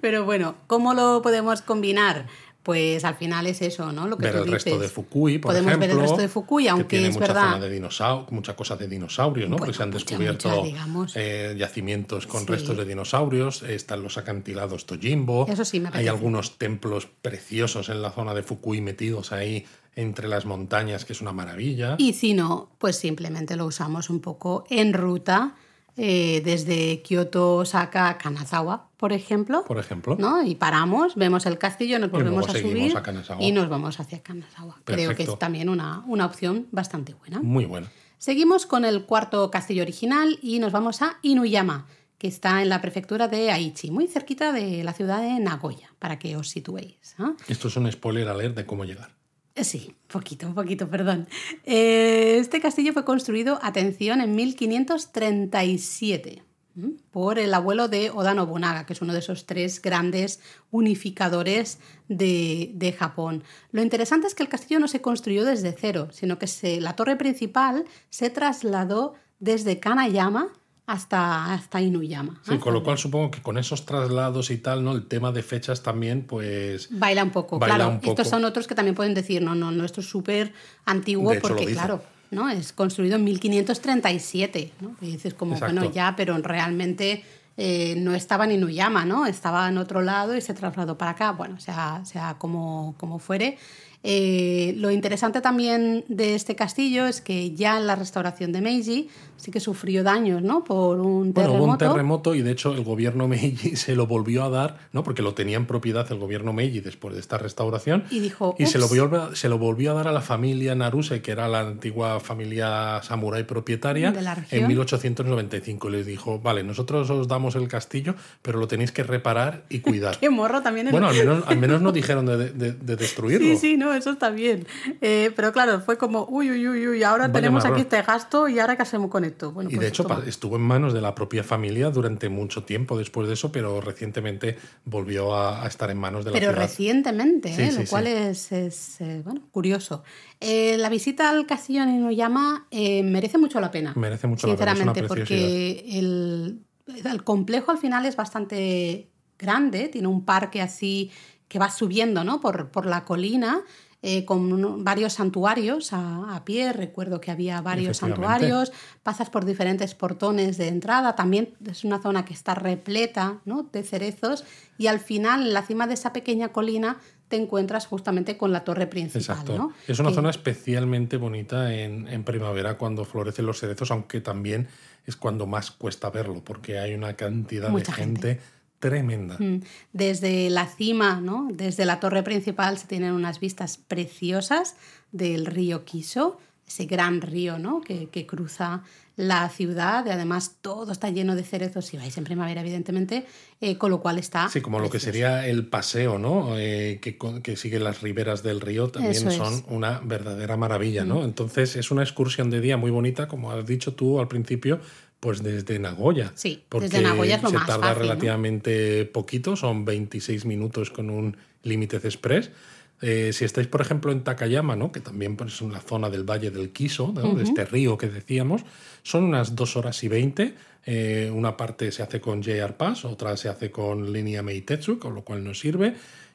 Pero bueno, ¿cómo lo podemos combinar? Pues al final es eso, ¿no? Lo que Ver tú el resto dices. de Fukui, por Podemos ejemplo. ver el resto de Fukui, que aunque tiene es mucha verdad. zona de dinosau- mucha cosa de dinosaurios, ¿no? Porque Bueno, se han mucha, descubierto mucha, eh, yacimientos con Sí. restos de dinosaurios. Están los acantilados Tojimbo. Eso sí me Hay apetece. algunos templos preciosos en la zona de Fukui metidos ahí entre las montañas, que es una maravilla. Y si no, pues simplemente lo usamos un poco en ruta eh, desde Kioto, Osaka Kanazawa, por ejemplo. Por ejemplo. ¿no? Y paramos, vemos el castillo, nos volvemos a subir a y nos vamos hacia Kanazawa. Creo que es también una, una opción bastante buena. Muy buena. Seguimos con el cuarto castillo original y nos vamos a Inuyama, que está en la prefectura de Aichi, muy cerquita de la ciudad de Nagoya, para que os situéis. ¿ah? Esto es un spoiler alert de cómo llegar. Eh, Sí, poquito, un poquito, perdón. Eh, Este castillo fue construido, atención, en 1537 ¿m? por el abuelo de Oda Nobunaga, que es uno de esos tres grandes unificadores de, de Japón. Lo interesante es que el castillo no se construyó desde cero, sino que se, la torre principal se trasladó desde Kanayama hasta, hasta Inuyama. Sí, con lo cual supongo que con esos traslados y tal, ¿no? El tema de fechas también, pues. Baila un poco, Baila claro. un poco. Estos son otros que también pueden decir, no, no, no, esto es súper antiguo porque, claro, ¿no? Es construido en 1537, ¿no? Y dices como, Exacto. bueno, ya, pero realmente eh, no estaba en Inuyama, ¿no? Estaba en otro lado y se trasladó para acá, bueno, sea, sea como, como fuere. Eh, lo interesante también de este castillo es que ya en la restauración de Meiji sí que sufrió daños, ¿no? Por un Bueno, terremoto. hubo un terremoto y de hecho el gobierno Meiji (laughs) se lo volvió a dar, ¿no? Porque lo tenía en propiedad el gobierno Meiji después de esta restauración. Y dijo, Y se lo, volvió, se lo volvió a dar a la familia Naruse, que era la antigua familia samurái propietaria, De la región. en 1895. Y les dijo, vale, nosotros os damos el castillo, pero lo tenéis que reparar y (laughs) cuidar. Qué morro también. bueno, al menos, al menos no (laughs) dijeron de, de- de destruirlo. Sí, sí, no, eso está bien. Eh, pero claro, fue como, uy, uy, uy, uy, ahora Vaya tenemos marrón. aquí este gasto y ahora qué hacemos con esto. Bueno, Y pues de hecho toma. estuvo en manos de la propia familia durante mucho tiempo después de eso, pero recientemente volvió a, a estar en manos de la Pero ciudad. recientemente, Sí, ¿eh? sí, lo cual sí. es, es, eh, bueno, curioso. Eh, la visita al castillo en Inuyama eh, merece mucho la pena. Merece mucho la pena, Sinceramente, porque el, el complejo al final es bastante grande, tiene un parque así que va subiendo ¿no? por, por la colina. Eh, con varios santuarios a, a pie, recuerdo que había varios santuarios, pasas por diferentes portones de entrada, también es una zona que está repleta ¿no? de cerezos y al final, en la cima de esa pequeña colina, te encuentras justamente con la torre principal. Exacto. ¿no? Es una Que- zona especialmente bonita en, en primavera cuando florecen los cerezos, aunque también es cuando más cuesta verlo, porque hay una cantidad Mucha de gente, tremenda. Mm, Desde la cima, ¿no? desde la torre principal se tienen unas vistas preciosas del río Kiso, ese gran río ¿no? que, que cruza la ciudad. Y además todo está lleno de cerezos si vais en primavera, evidentemente, eh, con lo cual está. Sí, como lo que sería el paseo, ¿no? Eh, que, que sigue las riberas del río también Eso es. Mm. son una verdadera maravilla, ¿no? Entonces es una excursión de día muy bonita, como has dicho tú al principio, pues desde Nagoya. Sí, porque desde Nagoya es lo se más tarda fácil, ¿no? relativamente poquito, son 26 minutos con un límite express. Eh, si estáis, por ejemplo, en Takayama, ¿no? que también pues, es una zona del Valle del Kiso, ¿no? de este río que decíamos, son unas 2 horas y 20. Eh, una parte se hace con JR Pass, otra se hace con línea Meitetsu, con lo cual nos sirve.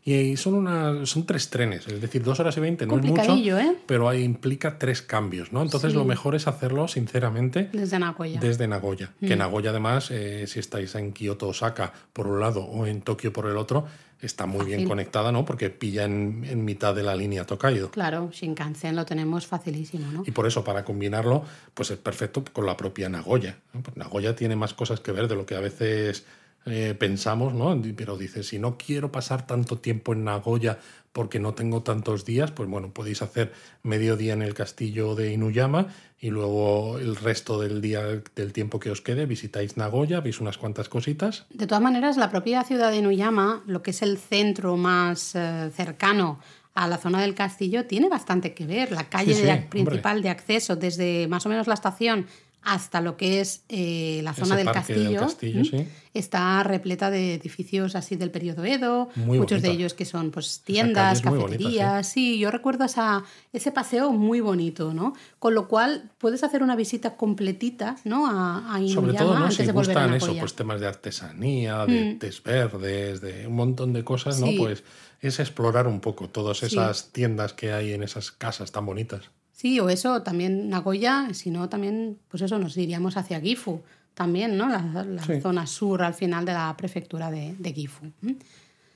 Y son, una, son tres trenes, es decir, 2 horas y 20 no es mucho, ¿eh? pero ahí implica tres cambios. ¿no? Entonces Sí. lo mejor es hacerlo, sinceramente, Desde Nagoya. desde Nagoya. Que Mm. Nagoya, además, eh, si estáis en Kioto, Osaka por un lado o en Tokio por el otro, está muy bien conectada, ¿no? Porque pilla en, en mitad de la línea Tokaido. Claro, Shinkansen lo tenemos facilísimo, ¿no? Y por eso, para combinarlo, pues es perfecto con la propia Nagoya. ¿no? Pues Nagoya tiene más cosas que ver de lo que a veces eh, pensamos, ¿no? Pero dices, si no quiero pasar tanto tiempo en Nagoya porque no tengo tantos días, pues bueno, podéis hacer medio día en el castillo de Inuyama y luego el resto del día, del tiempo que os quede, visitáis Nagoya, veis unas cuantas cositas. De todas maneras, la propia ciudad de Inuyama, lo que es el centro más eh, cercano a la zona del castillo, tiene bastante que ver. La calle Sí, de- sí, principal de acceso, desde más o menos la estación hasta lo que es eh, la zona del parque del castillo, castillo, sí. está repleta de edificios así del periodo Edo, Muy muchos de bonita. ellos que son pues tiendas, muy bonita, cafeterías, sí. yo recuerdo esa, ese paseo muy bonito, ¿no? Con lo cual puedes hacer una visita completita, ¿no? A, a Sobre todo, ¿no? antes Si de volver a gustan eso, pues temas de artesanía, de tés verdes, de un montón de cosas, ¿no? Sí. Pues es explorar un poco todas Sí. esas tiendas que hay en esas casas tan bonitas. Sí, o eso, también Nagoya, si no, también, pues eso, nos iríamos hacia Gifu, también, ¿no? La, la Sí. zona sur al final de la prefectura de, de Gifu.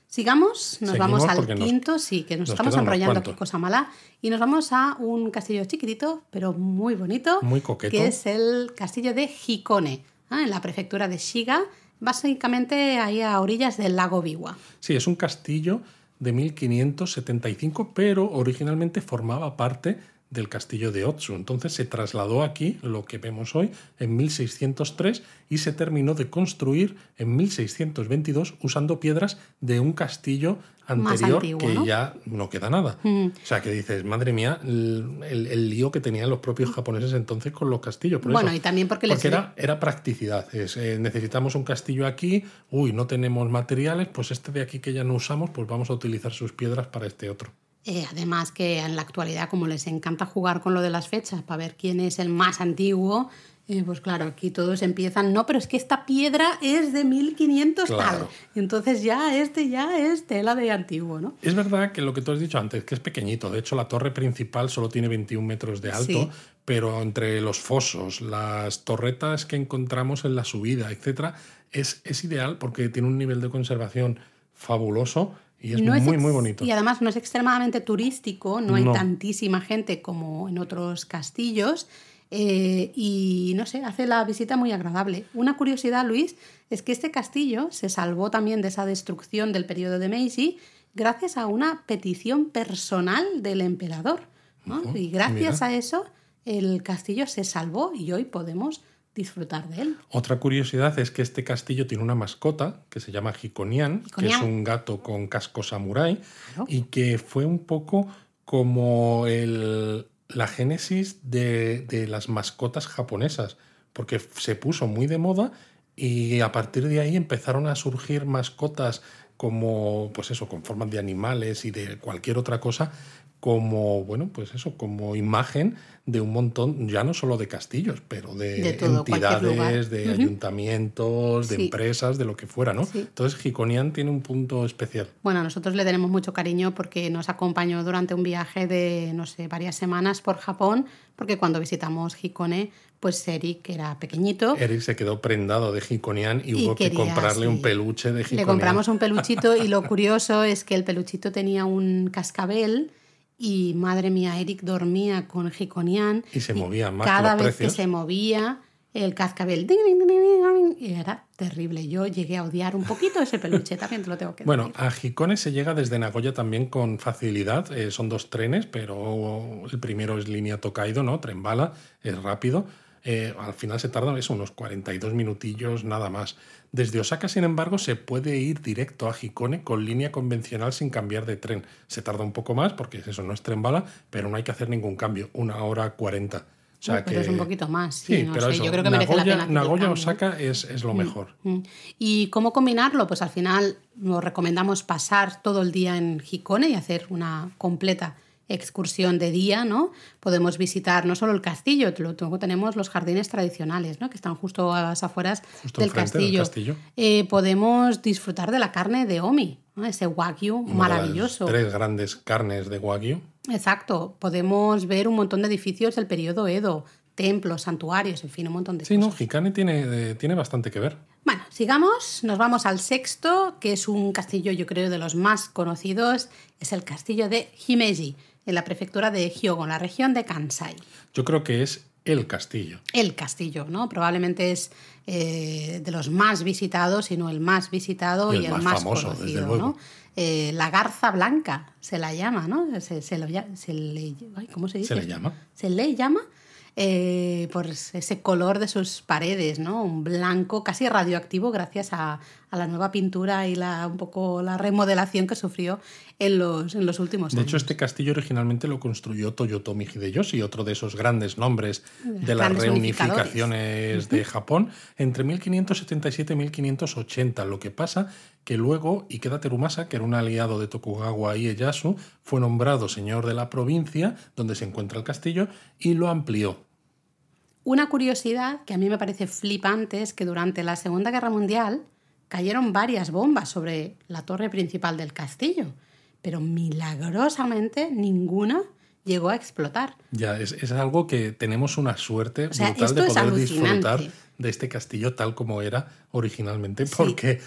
Sigamos, nos Seguimos vamos al nos- quinto, sí, que nos, nos estamos enrollando, cuantos. cosa mala, y nos vamos a un castillo chiquitito, pero muy bonito, Muy coqueto. que es el castillo de Hikone, ¿ah? en la prefectura de Shiga, básicamente ahí a orillas del lago Biwa. Sí, es un castillo de 1575, pero originalmente formaba parte del castillo de Otsu. Entonces se trasladó aquí, lo que vemos hoy, en 1603 y se terminó de construir en 1622 usando piedras de un castillo anterior que ya no queda nada. Mm. O sea, que dices, madre mía, el, lío que tenían los propios japoneses entonces con los castillos. bueno, y también porque, les... era, era practicidad. Eh, necesitamos un castillo aquí, uy, no tenemos materiales, pues este de aquí que ya no usamos, pues vamos a utilizar sus piedras para este otro. Eh, además que en la actualidad, como les encanta jugar con lo de las fechas para ver quién es el más antiguo, eh, pues claro, aquí todos empiezan, no, pero es que esta piedra es de 1500 tal. Entonces ya este ya es tela de antiguo, ¿no? Es verdad que lo que tú has dicho antes, que es pequeñito. De hecho, la torre principal solo tiene 21 metros de alto, pero entre los fosos, las torretas que encontramos en la subida, etcétera, es, es ideal porque tiene un nivel de conservación fabuloso y es, muy, muy bonito. Y además no es extremadamente turístico, no hay tantísima gente como en otros castillos. Eh, y no sé, hace la visita muy agradable. Una curiosidad, Luis, es que este castillo se salvó también de esa destrucción del periodo de Meiji gracias a una petición personal del emperador. y gracias a eso el castillo se salvó y hoy podemos disfrutar de él. Otra curiosidad es que este castillo tiene una mascota que se llama Hikonian, que es un gato con casco samurái y que fue un poco como el, la génesis de, las mascotas japonesas, porque se puso muy de moda y a partir de ahí empezaron a surgir mascotas como, pues eso, con formas de animales y de cualquier otra cosa, como, bueno, pues eso, como imagen de un montón, ya no solo de castillos, pero de, entidades, de ayuntamientos, de empresas, de lo que fuera, ¿no? Entonces, Hikonian tiene un punto especial. Bueno, nosotros le tenemos mucho cariño porque nos acompañó durante un viaje de, no sé, varias semanas por Japón, porque cuando visitamos Hikone, pues Eric era pequeñito. Eric se quedó prendado de Hikonian y, hubo que comprarle un peluche de Hikonian. Le compramos un peluchito y lo (laughs) curioso es que el peluchito tenía un cascabel y madre mía, Eric dormía con Jiconian. Y se movía más. Cada vez que se movía, el cascabel y era terrible. Yo llegué a odiar un poquito ese peluche, también te lo tengo que decir. Bueno, a Jicone se llega desde Nagoya también con facilidad. Eh, son dos trenes, pero el primero es línea Tokaido, ¿no? Tren bala, es rápido. Eh, al final se tardan eso, unos 42 minutillos nada más. Desde Osaka, sin embargo, se puede ir directo a Hikone con línea convencional sin cambiar de tren. Se tarda un poco más porque eso no es tren bala, pero no hay que hacer ningún cambio, una hora cuarenta. O sea pero es un poquito más. Sí, pero yo creo que merece la pena. Nagoya Osaka es, es lo mm, mejor. Mm. ¿Y cómo combinarlo? Pues al final nos recomendamos pasar todo el día en Hikone y hacer una completa excursión de día, ¿no? Podemos visitar no solo el castillo, luego tenemos los jardines tradicionales, ¿no? Que están justo a las afueras del, castillo. Eh, podemos disfrutar de la carne de Omi, ese wagyu maravilloso. tres grandes carnes de wagyu. Exacto. Podemos ver un montón de edificios del periodo Edo, templos, santuarios, en fin, un montón de sí, cosas. Sí, no, Hikane tiene, eh, tiene bastante que ver. Bueno, sigamos, nos vamos al sexto, que es un castillo, yo creo, de los más conocidos, es el castillo de Himeji en la prefectura de Hyogo, en la región de Kansai. Yo creo que es el castillo. El castillo, ¿no? Probablemente es eh, de los más visitados, si no el más visitado y el, más, conocido, ¿no? Eh, la garza blanca se la llama, ¿no? Se, le, ¿Cómo se dice? Se le llama. Se le llama eh, por ese color de sus paredes, ¿no? Un blanco casi radioactivo gracias a, la nueva pintura y la, un poco la remodelación que sufrió en los, en los últimos años. De hecho, este castillo originalmente lo construyó Toyotomi Hideyoshi, otro de esos grandes nombres de las reunificaciones de Japón, entre 1577 y 1580. Lo que pasa que luego Ikeda Terumasa, que era un aliado de Tokugawa Ieyasu, fue nombrado señor de la provincia donde se encuentra el castillo y lo amplió. Una curiosidad que a mí me parece flipante es que durante la Segunda Guerra Mundial cayeron varias bombas sobre la torre principal del castillo, pero milagrosamente ninguna llegó a explotar. Ya, es, algo que tenemos una suerte brutal de poder disfrutar de este castillo tal como era originalmente, porque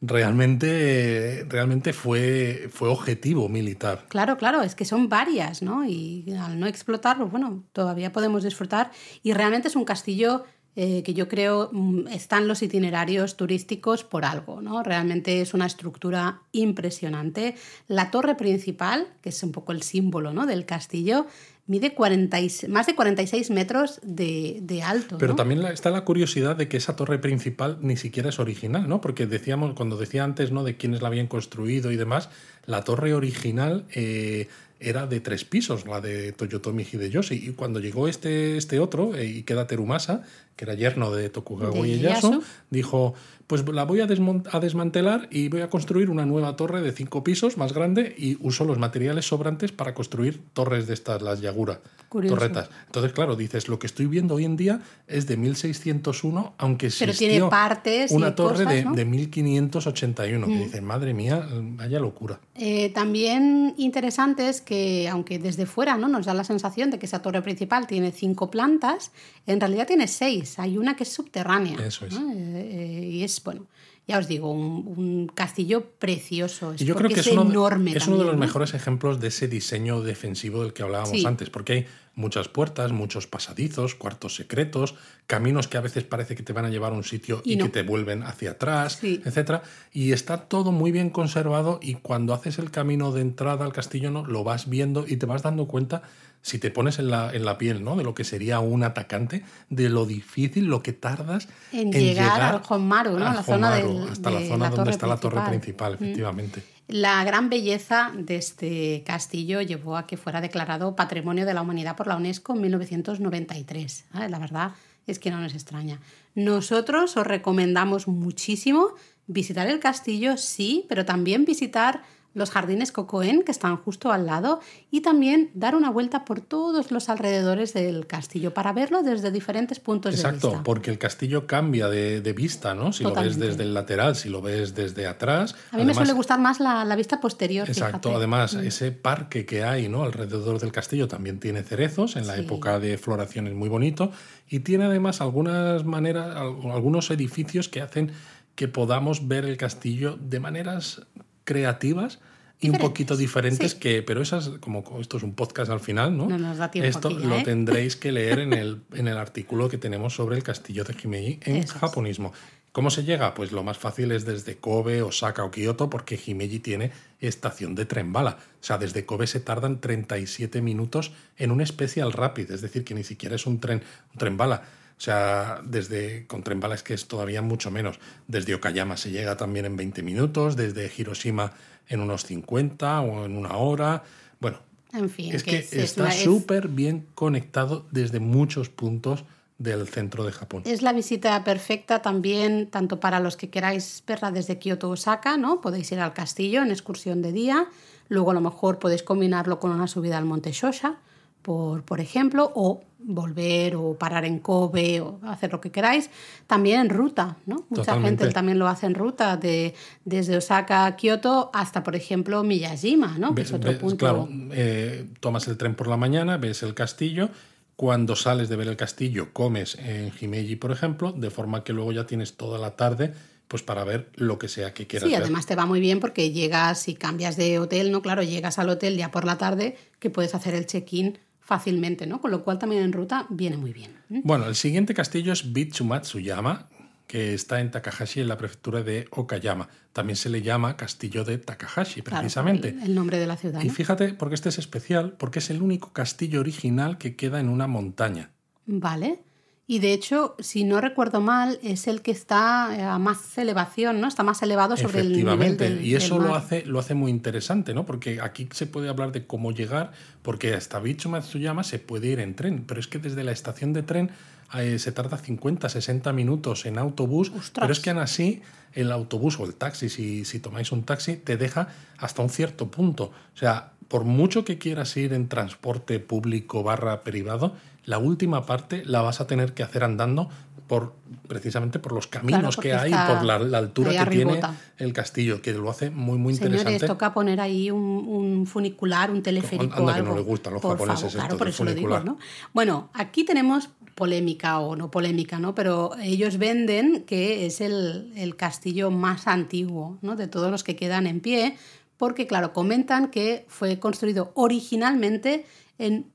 realmente, realmente fue, fue objetivo militar. Claro, claro, es que son varias, ¿no? Y al no explotarlo, bueno, todavía podemos disfrutar. Y realmente es un castillo eh, que yo creo mm, están los itinerarios turísticos por algo, ¿no? Realmente es una estructura impresionante. La torre principal, que es un poco el símbolo ¿no? del castillo, mide 40 más de 46 metros de, alto. Pero también está la curiosidad de que esa torre principal ni siquiera es original, ¿no? Porque decíamos, cuando decía antes, ¿no? De quiénes la habían construido y demás, la torre original eh, era de tres pisos, la de Toyotomi Hideyoshi. Y cuando llegó este, este otro, eh, Ikeda Terumasa, que era yerno de Tokugawa Ieyasu, dijo, pues la voy a, a, desmantelar y voy a construir una nueva torre de cinco pisos más grande y uso los materiales sobrantes para construir torres de estas, las Yagura, torretas. Entonces, claro, dices, lo que estoy viendo hoy en día es de 1601, aunque Pero tiene partes una torre de, de, 1581, que mm. dices, madre mía, vaya locura. Eh, también interesante es que, aunque desde fuera ¿no? nos da la sensación de que esa torre principal tiene cinco plantas, en realidad tiene seis. Hay una que es subterránea. Eso es. Eh, eh, y es bueno, ya os digo, un, castillo precioso. yo creo que es, enorme. es uno de los mejores ejemplos de ese diseño defensivo del que hablábamos antes, porque hay muchas puertas, muchos pasadizos, cuartos secretos, caminos que a veces parece que te van a llevar a un sitio y, que te vuelven hacia atrás, etcétera. Y está todo muy bien conservado y cuando haces el camino de entrada al castillo no lo vas viendo y te vas dando cuenta si te pones en la, en la piel ¿no? de lo que sería un atacante, de lo difícil, lo que tardas en, llegar, al Honmaru, ¿no? la zona hasta la zona donde está la torre principal, mm. efectivamente. La gran belleza de este castillo llevó a que fuera declarado Patrimonio de la Humanidad por la UNESCO en 1993. La verdad es que no nos extraña. Nosotros os recomendamos muchísimo visitar el castillo, sí, pero también visitar los jardines Cocoen, que están justo al lado, y también dar una vuelta por todos los alrededores del castillo para verlo desde diferentes puntos de vista. Exacto, porque el castillo cambia de, vista, ¿no? Si lo ves desde el lateral, si lo ves desde atrás. A mí me suele gustar más la, vista posterior. Exacto, además, mm. ese parque que hay ¿no? alrededor del castillo también tiene cerezos, en la época de floración es muy bonito, y tiene además algunas maneras, algunos edificios que hacen que podamos ver el castillo de maneras creativas y un poquito diferentes que pero esas como esto es un podcast al final no, no nos da tiempo esto lo ¿eh? tendréis que leer en el, (laughs) en el artículo que tenemos sobre el castillo de Himeji en japonismo ¿Cómo se llega? Pues lo más fácil es desde Kobe, Osaka o Kioto, porque Himeji tiene estación de tren bala. O sea, desde Kobe se tardan 37 minutos en un Special Rapid, es decir, que ni siquiera es un tren, un tren bala. O sea, desde con tren bala es que es todavía mucho menos. Desde Okayama se llega también en 20 minutos, desde Hiroshima en unos 50 o en una hora. Bueno, en fin, es que, está súper bien conectado desde muchos puntos del centro de Japón. Es la visita perfecta también, tanto para los que queráis verla desde Kioto Osaka, ¿no? Podéis ir al castillo en excursión de día, luego a lo mejor podéis combinarlo con una subida al Monte Shosha, por, por ejemplo, o volver o parar en Kobe o hacer lo que queráis, también en ruta, ¿no? Mucha gente también lo hace en ruta, de, desde Osaka a Kioto hasta, por ejemplo, Miyajima, ¿no? que es otro punto. Claro, eh, tomas el tren por la mañana, ves el castillo, cuando sales de ver el castillo comes en Himeji, por ejemplo, de forma que luego ya tienes toda la tarde pues para ver lo que sea que quieras. Sí, además te va muy bien porque llegas y cambias de hotel, ¿no? Claro, llegas al hotel ya por la tarde que puedes hacer el check-in fácilmente, ¿no? Con lo cual también en ruta viene muy bien. Bueno, el siguiente castillo es Bitsumatsuyama, que está en Takahashi, en la prefectura de Okayama. También se le llama Castillo de Takahashi, precisamente. el, nombre de la ciudad. Y fíjate, porque este es especial, porque es el único castillo original que queda en una montaña. Vale. Y de hecho, si no recuerdo mal, es el que está eh, a más elevación, ¿no? Está más elevado sobre el nivel del, y eso lo hace lo hace muy interesante, ¿no? Porque aquí se puede hablar de cómo llegar, porque hasta Bicho Matsuyama se puede ir en tren, pero es que desde la estación de tren eh, se tarda 50, 60 minutos en autobús, pero es que aún así el autobús o el taxi, si, si tomáis un taxi, te deja hasta un cierto punto. O sea, por mucho que quieras ir en transporte público barra privado, la última parte la vas a tener que hacer andando por precisamente por los caminos que hay, por la, altura que tiene el castillo, que lo hace muy, muy interesante. Señores, toca poner ahí un, funicular, un teleférico. Anda que no le gustan los japoneses claro, por eso lo digo, ¿no? Bueno, aquí tenemos polémica o no polémica, ¿no? Pero ellos venden que es el, el castillo más antiguo, ¿no? De todos los que quedan en pie, porque, claro, comentan que fue construido originalmente en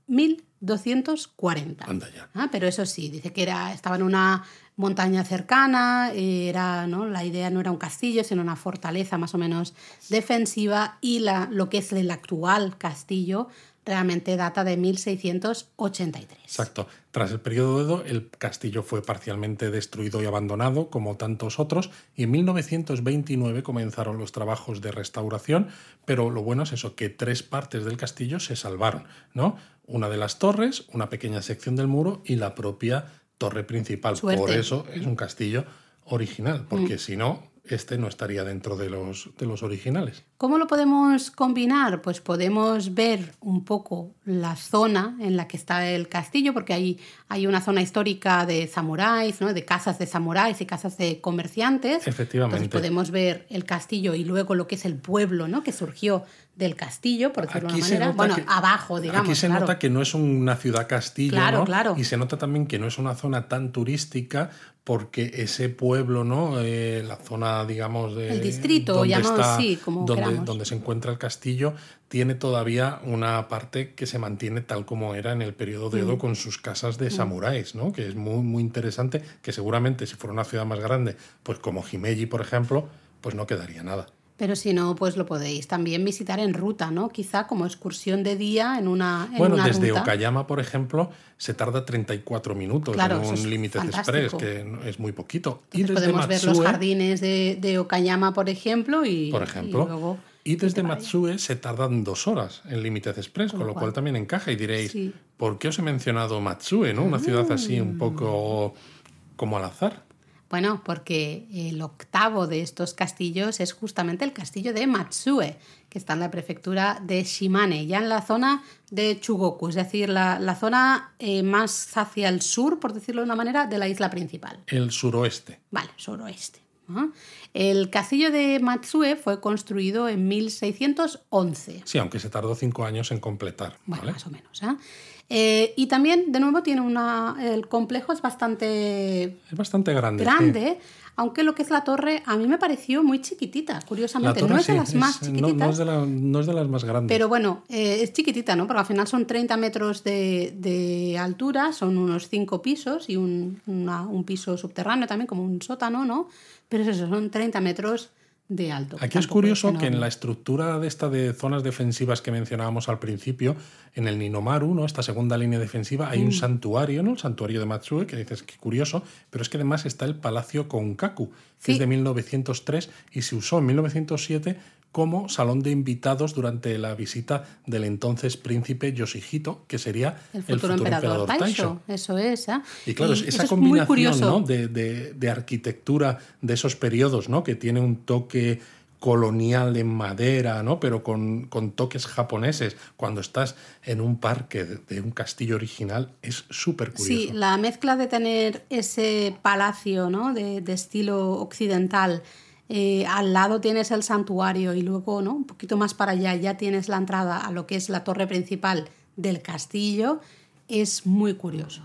1240. Anda ya. Ah, pero eso sí, dice que era, estaba en una montaña cercana, era, ¿no? la idea no era un castillo, sino una fortaleza más o menos defensiva y la, lo que es el actual castillo realmente data de 1683. Exacto. Tras el periodo Edo, el castillo fue parcialmente destruido y abandonado, como tantos otros, y en 1929 comenzaron los trabajos de restauración, pero lo bueno es eso, que tres partes del castillo se salvaron, ¿no? Una de las torres, una pequeña sección del muro y la propia torre principal. Por eso es un castillo original, porque mm. si no, este no estaría dentro de los, de los originales. ¿Cómo lo podemos combinar? Pues podemos ver un poco la zona en la que está el castillo, porque hay, hay una zona histórica de samuráis, ¿no? de casas de samuráis y casas de comerciantes. Efectivamente. Entonces podemos ver el castillo y luego lo que es el pueblo ¿no? que surgió del castillo, por decirlo de una manera. Bueno, abajo, digamos. Aquí se nota que no es una ciudad castillo, claro, ¿no? Claro. Y se nota también que no es una zona tan turística porque ese pueblo, ¿no? Eh, la zona, digamos, de... El distrito, llamamos así, como donde, donde se encuentra el castillo, tiene todavía una parte que se mantiene tal como era en el periodo de Edo mm. con sus casas de mm. samuráis, ¿no? Que es muy, muy interesante, que seguramente si fuera una ciudad más grande, pues como Himeji, por ejemplo, pues no quedaría nada. Pero si no, pues lo podéis también visitar en ruta, ¿no? Quizá como excursión de día en una. bueno, desde Okayama, por ejemplo, se tarda 34 minutos en un límite express, que es muy poquito. y podemos ver los jardines de, de, Okayama, por ejemplo, y. Por ejemplo. Y, desde Matsue se tardan dos horas en Límites Express, con, lo cual. también encaja. Y diréis, ¿por qué os he mencionado Matsue, ¿no? Una ciudad así un poco como al azar. Bueno, porque el octavo de estos castillos es justamente el castillo de Matsue, que está en la prefectura de Shimane, ya en la zona de Chugoku, es decir, la, zona eh, más hacia el sur, por decirlo de una manera, de la isla principal. El suroeste. Vale, suroeste. El castillo de Matsue fue construido en 1611. Sí, aunque se tardó cinco años en completar. Bueno, más o menos. ¿eh? Eh, y también, de nuevo, tiene una. El complejo es bastante. Es bastante grande. Grande. Aunque lo que es la torre a mí me pareció muy chiquitita, curiosamente. no es de las más chiquititas. No, es de las más grandes. Pero bueno, eh, es chiquitita, ¿no? Porque al final son 30 metros de, altura, son unos 5 pisos y un, un, piso subterráneo también, como un sótano, ¿no? Pero eso, son 30 metros de alto. Aquí es curioso que en la estructura de esta de zonas defensivas que mencionábamos al principio, en el Ninomaru, ¿no? esta segunda línea defensiva, hay un mm. santuario, ¿no? el santuario de Matsue, que dices que curioso, pero es que además está el Palacio Konkaku, que es de 1903 y se usó en 1907 como salón de invitados durante la visita del entonces príncipe Yoshihito, que sería el futuro, emperador, Taisho. Eso es. ¿eh? Y claro, esa combinación de, arquitectura de esos periodos, ¿no? que tiene un toque colonial en madera, ¿no? pero con, con, toques japoneses, cuando estás en un parque de, un castillo original, es súper curioso. Sí, la mezcla de tener ese palacio ¿no? de, de estilo occidental eh, al lado tienes el santuario y luego, ¿no? Un poquito más para allá ya tienes la entrada a lo que es la torre principal del castillo. Es muy curioso.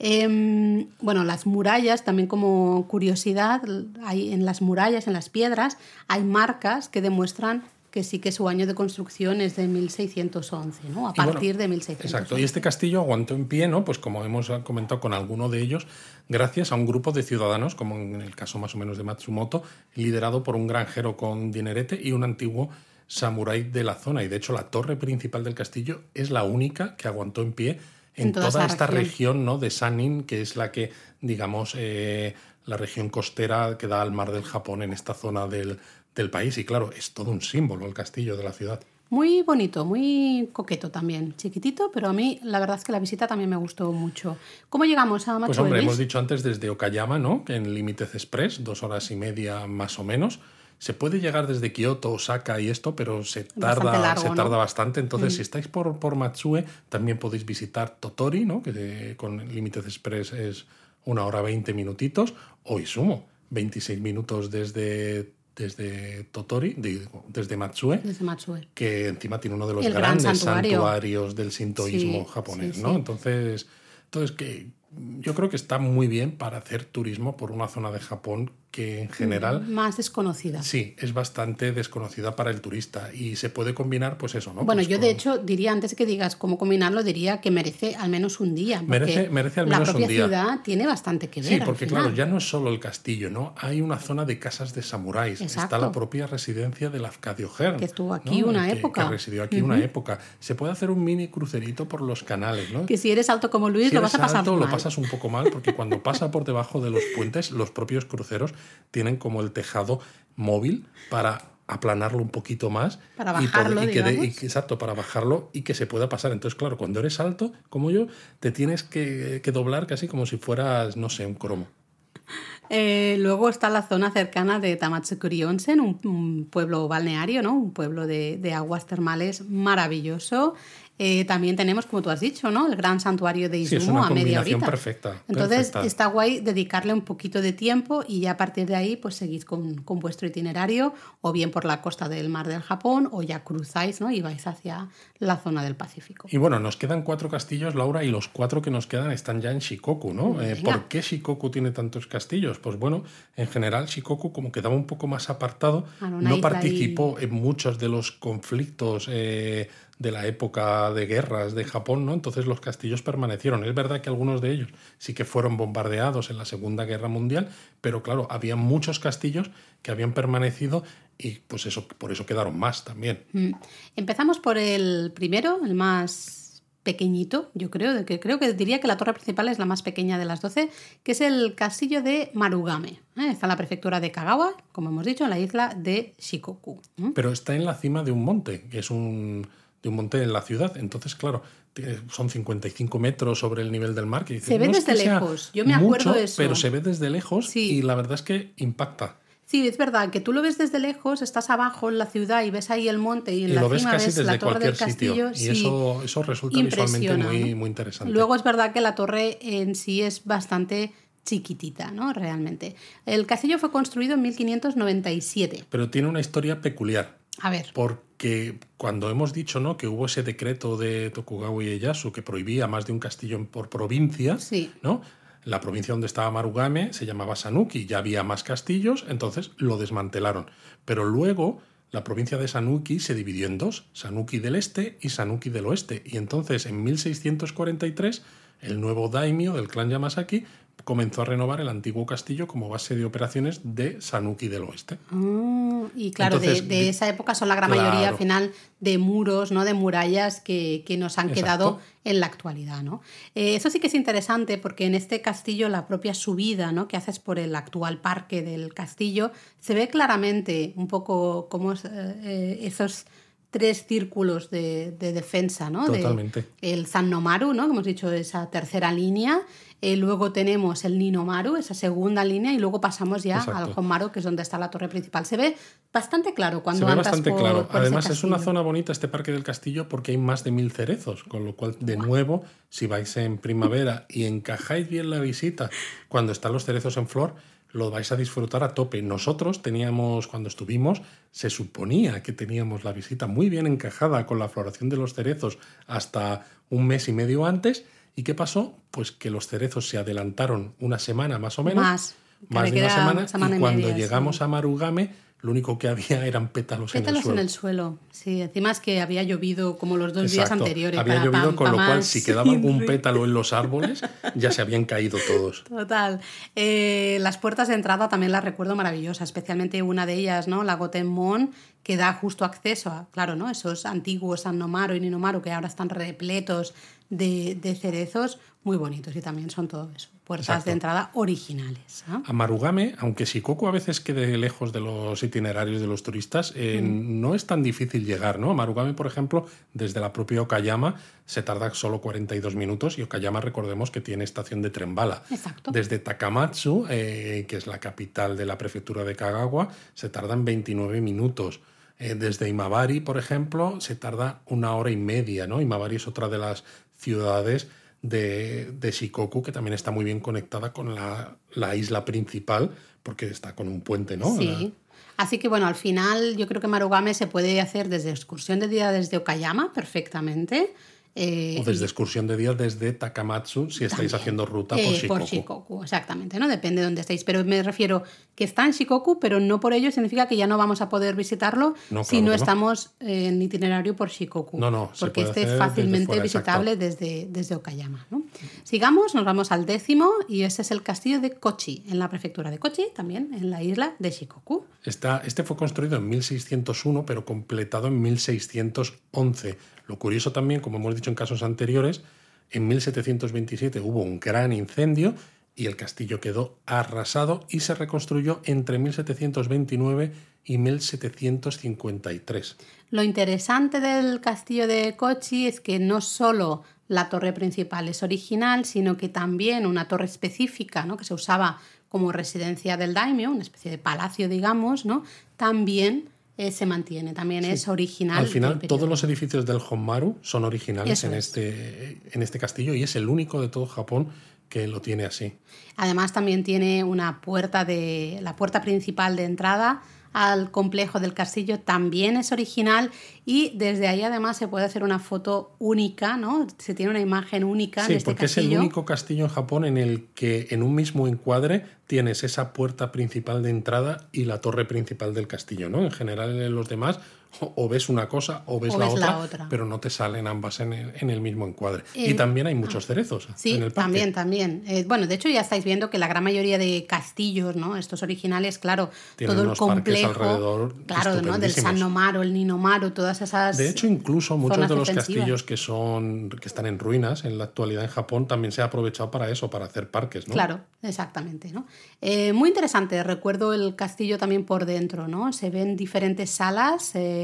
Em, bueno, las murallas, también como curiosidad, hay, en las murallas, en las piedras, hay marcas que demuestran que sí que su año de construcción es de 1611, ¿no? A partir de 1611. Exacto, y este castillo aguantó en pie, ¿no? Pues como hemos comentado con alguno de ellos, gracias a un grupo de ciudadanos, como en el caso más o menos de Matsumoto, liderado por un granjero con dinerete y un antiguo samurái de la zona. Y de hecho la torre principal del castillo es la única que aguantó en pie en, toda, esta región, ¿no? de Sanin, que es la que, digamos, eh, la región costera que da al mar del Japón en esta zona del, del país. Y claro, es todo un símbolo el castillo de la ciudad. Muy bonito, muy coqueto también, chiquitito, pero a mí la verdad es que la visita también me gustó mucho. ¿Cómo llegamos a Machu Pues hombre, hemos dicho antes desde Okayama, ¿no? En Límites Express, dos horas y media más o menos. Se puede llegar desde Kioto, Osaka y esto, pero se tarda, se tarda bastante. Entonces, mm. si estáis por, por Matsue, también podéis visitar Totori, ¿no? que con Límites Express es una hora veinte minutitos, o Isumo, 26 minutos desde desde Totori, desde Matsue, que encima tiene uno de los grandes santuarios del sintoísmo japonés, ¿no? Entonces, entonces que yo creo que está muy bien para hacer turismo por una zona de Japón que en general... Más desconocida. Sí, es bastante desconocida para el turista y se puede combinar, pues eso, ¿no? Bueno, Pues yo con- de hecho diría, antes que digas cómo combinarlo, diría que merece al menos un día. Merece- merece al la menos un propia día. ciudad tiene bastante que ver. Sí, al porque final. claro, ya no es solo el castillo, ¿no? Hay una zona de casas de samuráis. Está la propia residencia del Afcadio Hearn. Que estuvo aquí ¿no? una Que- época. Que residió aquí una época. Se puede hacer un mini crucerito por los canales, ¿no? Que si eres alto como Luis, Si lo vas a pasar alto, mal. lo pasas un poco mal porque cuando pasa por debajo de los puentes, los propios cruceros tienen como el tejado móvil para aplanarlo un poquito más Para y bajarlo, y que exacto para bajarlo y que se pueda pasar entonces claro cuando eres alto como yo te tienes que, que doblar casi como si fueras no sé un cromo Eh, luego está la zona cercana de Tamatsukuri Onsen, un, un pueblo balneario, ¿no? Un pueblo de, de aguas termales maravilloso. Eh, también tenemos, como tú has dicho, ¿no? El gran santuario de Sí, es Izumo una a media horita. perfecta, Entonces perfecta. está guay dedicarle un poquito de tiempo y ya a partir de ahí pues seguís con, con vuestro itinerario o bien por la costa del mar del Japón o ya cruzáis, ¿no? Y vais hacia la zona del Pacífico. y bueno nos quedan cuatro castillos Laura y los cuatro que nos quedan están ya en Shikoku no Eh. ¿por qué Shikoku tiene tantos castillos? pues bueno en general Shikoku como quedaba un poco más apartado no participó en muchos de los conflictos eh, de la época de guerras de Japón, ¿no? Entonces los castillos permanecieron. Es verdad que algunos de ellos sí que fueron bombardeados en la Segunda Guerra Mundial, pero claro, había muchos castillos que habían permanecido y pues eso, por eso quedaron más también. Mm. Empezamos por el primero, el más pequeñito, yo creo, de que creo que diría que la torre principal es la más pequeña de las 12, que es el castillo de Marugame. ¿eh? Está en la prefectura de Kagawa, como hemos dicho, en la isla de Shikoku. ¿eh? Pero está en la cima de un monte, que es un, de un monte en la ciudad. Entonces, claro, son 55 metros sobre el nivel del mar. Que Se ve "No es desde que lejos, yo me acuerdo mucho, de eso". Pero se ve desde lejos Sí. y la verdad es que impacta. Sí, es verdad, que tú lo ves desde lejos, estás abajo en la ciudad y ves ahí el monte y en y la lo ves cima casi ves desde la torre cualquier del castillo. sitio. Y sí, eso, eso resulta visualmente muy, muy interesante. Luego es verdad que la torre en sí es bastante chiquitita, ¿no? Realmente. El castillo fue construido en 1597. Pero tiene una historia peculiar. A ver, Porque cuando hemos dicho ¿no? que hubo ese decreto de Tokugawa Ieyasu que prohibía más de un castillo por provincia, Sí. ¿no? la provincia donde estaba Marugame se llamaba Sanuki, ya había más castillos, entonces lo desmantelaron. Pero luego la provincia de Sanuki se dividió en dos, Sanuki del Este y Sanuki del Oeste. Y entonces en 1643 el nuevo daimyo del clan Yamasaki comenzó a renovar el antiguo castillo como base de operaciones de Sanuki del Oeste. Ah, y claro, de- Entonces, de, di- esa época son la gran mayoría al final de muros, ¿no? De murallas que, que nos han Exacto. quedado en la actualidad, ¿no? Eh, eso sí que es interesante porque en este castillo la propia subida, ¿no? Que haces por el actual parque del castillo se ve claramente un poco como es, eh, eh, esos tres círculos de, de defensa, ¿no? De- Totalmente. el Sannomaru, ¿no? Que hemos dicho esa tercera línea. Eh, luego tenemos el Ninomaru, esa segunda línea, y luego pasamos ya Exacto. al Honmaru, que es donde está la torre principal. Se ve bastante claro cuando Se ve bastante por- claro. por Además, es una zona bonita este parque del castillo porque hay más de mil cerezos, con lo cual, de nuevo, si vais en primavera y encajáis bien la visita cuando están los cerezos en flor, lo vais a disfrutar a tope. Nosotros teníamos, cuando estuvimos, se suponía que teníamos la visita muy bien encajada con la floración de los cerezos hasta un mes y medio antes. ¿Y qué pasó? Pues que los cerezos se adelantaron una semana más o menos. Más, de una semana. y y cuando media, sí. llegamos a Marugame, lo único que había (laughs) eran pétalos, Pétalos en el suelo. suelo. Sí, encima es que había llovido como los dos días anteriores. Había para llovido, pam, con lo cual, si quedaba (laughs) algún pétalo en los árboles, ya se habían caído todos. (laughs) Total. Eh, las puertas de entrada también las recuerdo maravillosas, especialmente una de ellas, ¿no? La Gotemon, que da justo acceso a, claro, ¿no? Esos antiguos Sannomaru y Ninomaru que ahora están repletos de, de cerezos, muy bonitos y también son todo eso, puertas Exacto. de entrada originales. A Marugame, aunque Shikoku a veces quede lejos de los itinerarios de los turistas, eh, no es tan difícil llegar, ¿no? A Marugame, por ejemplo, desde la propia Okayama se tarda solo 42 minutos y Okayama, recordemos que tiene estación de tren bala. Exacto. Desde Takamatsu, eh, que es la capital de la prefectura de Kagawa, se tardan 29 minutos. Eh, desde Imabari, por ejemplo, se tarda una hora y media, ¿no? Imabari es otra de las ciudades de, de Shikoku que también está muy bien conectada con la, la isla principal porque está con un puente, ¿no? Sí. Así que bueno, al final yo creo que Marugame se puede hacer desde excursión de día desde Okayama perfectamente. Eh, o desde excursión de día desde Takamatsu si estáis También. haciendo ruta por Eh, Shikoku. por Shikoku, exactamente, ¿no? Depende de dónde estéis. Pero me refiero que está en Shikoku, pero no por ello significa que ya no vamos a poder visitarlo No, si claro no estamos en itinerario por Shikoku. No, no, Porque este es desde fácilmente fuera, visitable desde, desde Okayama. ¿no? Sigamos, nos vamos al décimo y ese es el castillo de Kochi, en la prefectura de Kochi, también en la isla de Shikoku. Está- este fue construido en 1601, pero completado en 1611. Lo curioso también, como hemos dicho en casos anteriores, en 1727 hubo un gran incendio y el castillo quedó arrasado y se reconstruyó entre 1729 y 1753. Lo interesante del castillo de Kochi es que no solo la torre principal es original, sino que también una torre específica, ¿no? que se usaba como residencia del daimyo, una especie de palacio, digamos, ¿no? también eh, se mantiene, también es original. Al final, todos los edificios del Honmaru son originales Eso en es. este, en este castillo y es el único de todo Japón que lo tiene así. Además también tiene una puerta de la puerta principal de entrada al complejo del castillo también es original y desde ahí además se puede hacer una foto única, ¿no? Se tiene una imagen única Sí, de este porque es el único castillo en Japón en el que en un mismo encuadre tienes esa puerta principal de entrada y la torre principal del castillo, ¿no? En general en los demás (laughs) o ves una cosa o ves, O la, ves otra, la otra. pero no te salen ambas en el, en el mismo encuadre. Eh, y también hay muchos cerezos Sí, en el parque. también, también. Eh, bueno, de hecho ya estáis viendo que la gran mayoría de castillos, ¿no? Estos originales, claro, Tienen todo el complejo, alrededor claro, ¿no? Del. San Nomaro, el Ninomaro, todas esas. De hecho, incluso muchos de los defensivas. castillos que son que están en ruinas en la actualidad en Japón también se ha aprovechado para eso, para hacer parques, ¿no? Claro, exactamente, ¿no? Eh, muy interesante, recuerdo el castillo también por dentro, ¿no? Se ven diferentes salas, eh,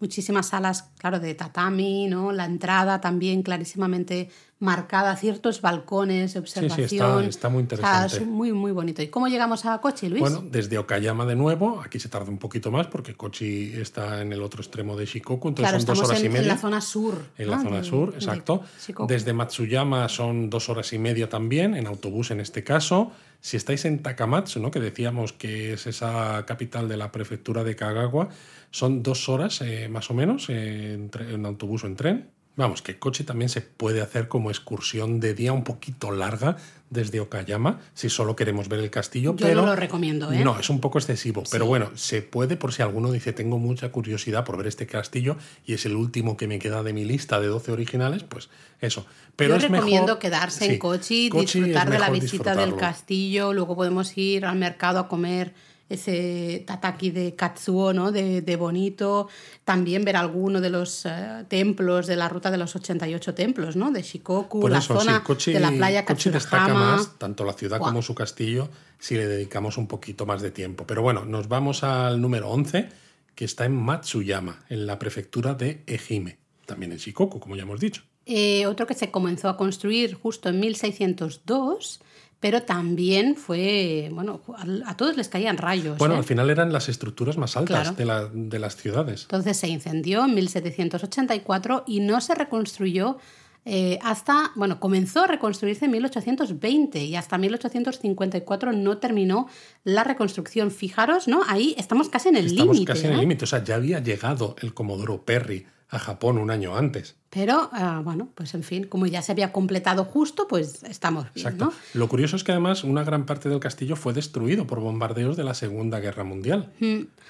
muchísimas salas, claro, de tatami, ¿no? La entrada también clarísimamente marcada, ciertos balcones de sí, observación. está- está muy O sea, interesante. es muy, muy bonito. ¿Y cómo llegamos a Kochi, Luis? Bueno, desde Okayama de nuevo, aquí se tarda un poquito más porque Kochi está en el otro extremo de Shikoku, entonces claro, son dos horas en, y en media. la zona sur. En la zona de- sur, exacto. Desde Matsuyama son dos horas y media también, en autobús en este caso. Si estáis en Takamatsu, ¿no? que decíamos que es esa capital de la prefectura de Kagawa, son dos horas eh, más o menos en, autobús o en tren. Vamos, que Kochi también se puede hacer como excursión de día un poquito larga desde Okayama, si solo queremos ver el castillo. Yo pero no lo recomiendo, ¿eh? No, es un poco excesivo, pero bueno, se puede por si alguno dice tengo mucha curiosidad por ver este castillo y es el último que me queda de mi lista de 12 originales, pues eso. Pero Yo es recomiendo mejor- quedarse sí, en es disfrutar de la visita del castillo, luego podemos ir al mercado a comer ese tataki de katsuo, ¿no? De, de bonito, también ver alguno de los eh, templos de la ruta de los 88 templos, ¿no? De Shikoku, Por la eso, zona de la playa Kochi destaca más, tanto la ciudad como su castillo, si le dedicamos un poquito más de tiempo. Pero bueno, nos vamos al número 11, que está en Matsuyama, en la prefectura de Ehime, también en Shikoku, como ya hemos dicho. Eh, otro que se comenzó a construir justo en 1602, pero también fue, bueno, a, todos les caían rayos. Bueno, ¿eh? al final eran las estructuras más altas Claro. de, la- de las ciudades. Entonces se incendió en 1784 y no se reconstruyó eh, hasta, bueno, comenzó a reconstruirse en 1820 y hasta 1854 no terminó la reconstrucción. Fijaros, ¿no? Ahí estamos casi en el Estamos límite. casi en el ¿eh? límite. O sea, ya había llegado el Comodoro Perry a Japón un año antes. Pero, ah, bueno, pues en fin, como ya se había completado justo, pues estamos bien, Exacto. ¿no? Lo curioso es que además una gran parte del castillo fue destruido por bombardeos de la Segunda Guerra Mundial.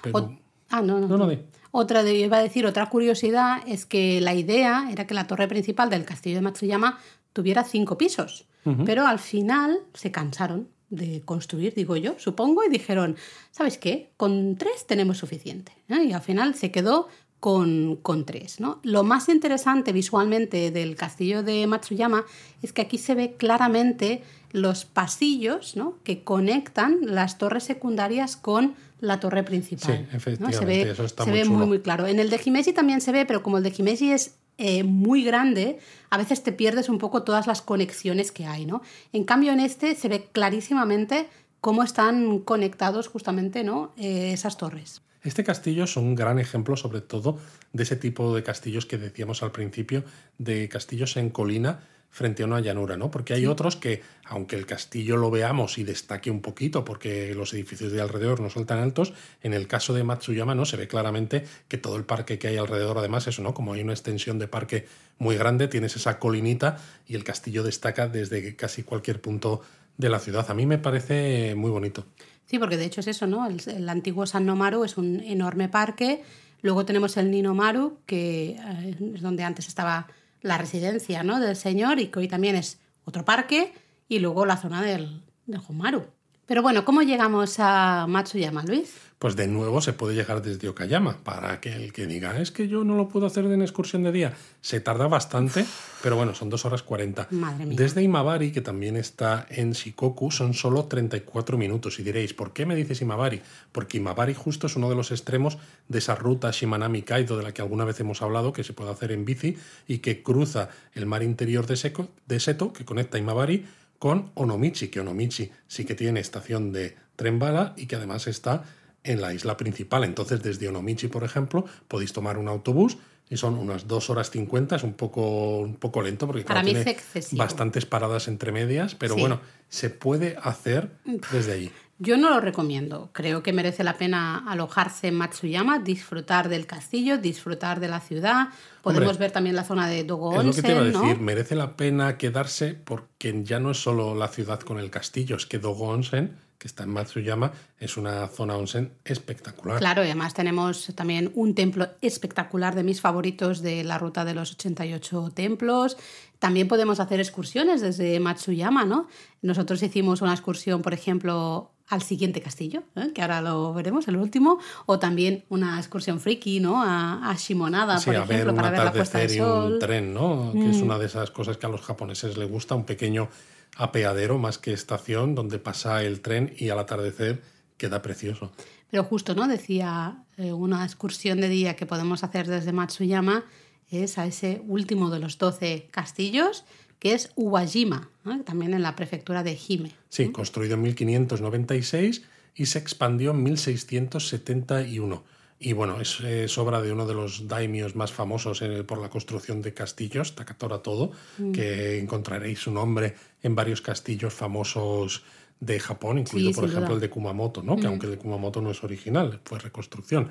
Pero- O- ah, no, no. No, no. Otra de, iba a decir, otra curiosidad es que la idea era que la torre principal del castillo de Matsuyama tuviera cinco pisos, pero al final se cansaron de construir, digo yo, supongo, y dijeron, ¿sabes qué? Con tres tenemos suficiente. ¿eh? Y al final se quedó con, con tres. ¿no? Lo más interesante visualmente del castillo de Matsuyama es que aquí se ve claramente los pasillos ¿no? que conectan las torres secundarias con la torre principal. Sí, ¿no? efectivamente, Se ve, eso está se muy ve muy claro. En el de Himeji también se ve, pero como el de Himeji es eh, muy grande, a veces te pierdes un poco todas las conexiones que hay, ¿no? En cambio, en este se ve clarísimamente cómo están conectados justamente ¿no? Eh, esas torres. Este castillo es un gran ejemplo, sobre todo, de ese tipo de castillos que decíamos al principio, de castillos en colina frente a una llanura, ¿no? Porque hay otros que, aunque el castillo lo veamos y destaque un poquito, porque los edificios de alrededor no son tan altos, en el caso de Matsuyama no se ve claramente que todo el parque que hay alrededor, además, eso, ¿no? Como hay una extensión de parque muy grande, tienes esa colinita y el castillo destaca desde casi cualquier punto de la ciudad. A mí me parece muy bonito. Sí, porque de hecho es eso, ¿no? El, antiguo San Nomaru es un enorme parque. Luego tenemos el Ninomaru, que eh, es donde antes estaba la residencia ¿no? del señor y que hoy también es otro parque. Y luego la zona del, del Homaru. Pero bueno, ¿cómo llegamos a Matsuyama, Luis? Pues de nuevo se puede llegar desde Okayama, para que el que diga, es que yo no lo puedo hacer en excursión de día. Se tarda bastante, pero bueno, son dos horas 40. Madre mía. Desde Imabari, que también está en Shikoku, son solo 34 minutos. Y diréis, ¿por qué me dices Imabari? Porque Imabari justo es uno de los extremos de esa ruta Shimanami Kaido de la que alguna vez hemos hablado, que se puede hacer en bici y que cruza el mar interior de, de Seto, que conecta Imabari con Onomichi, que Onomichi sí que tiene estación de tren bala y que además está en la isla principal. Entonces, desde Onomichi, por ejemplo, podéis tomar un autobús y son unas dos horas 50, es un poco, un poco lento porque tiene bastantes paradas entre medias, pero bueno, se puede hacer desde allí. Yo no lo recomiendo. Creo que merece la pena alojarse en Matsuyama, disfrutar del castillo, disfrutar de la ciudad. Podemos ver también la zona de Dogo Onsen. Es lo que te iba a decir. Merece la pena quedarse porque ya no es solo la ciudad con el castillo, es que Dogo Onsen que está en Matsuyama, es una zona onsen espectacular. Claro, y además tenemos también un templo espectacular de mis favoritos de la ruta de los 88 templos. También podemos hacer excursiones desde Matsuyama, ¿no? Nosotros hicimos una excursión, por ejemplo, al siguiente castillo, ¿eh? que ahora lo veremos, el último, o también una excursión friki, ¿no? A, Shimonada, por ejemplo, para ver la puesta de sol. un tren, ¿no? Que es mm. una de esas cosas que a los japoneses les gusta, un pequeño apeadero más que estación donde pasa el tren y al atardecer queda precioso. Pero justo, ¿no? Decía eh, una excursión de día que podemos hacer desde Matsuyama es a ese último de los 12 castillos que es Uwajima, también en la prefectura de Hime. Sí, construido en 1596 y se expandió en 1671. Y bueno, es, obra de uno de los daimios más famosos eh, por la construcción de castillos, Takatora Todo, mm. que encontraréis su nombre en varios castillos famosos de Japón, incluido por ejemplo el de Kumamoto, ¿no? que mm. aunque el de Kumamoto no es original, fue reconstrucción.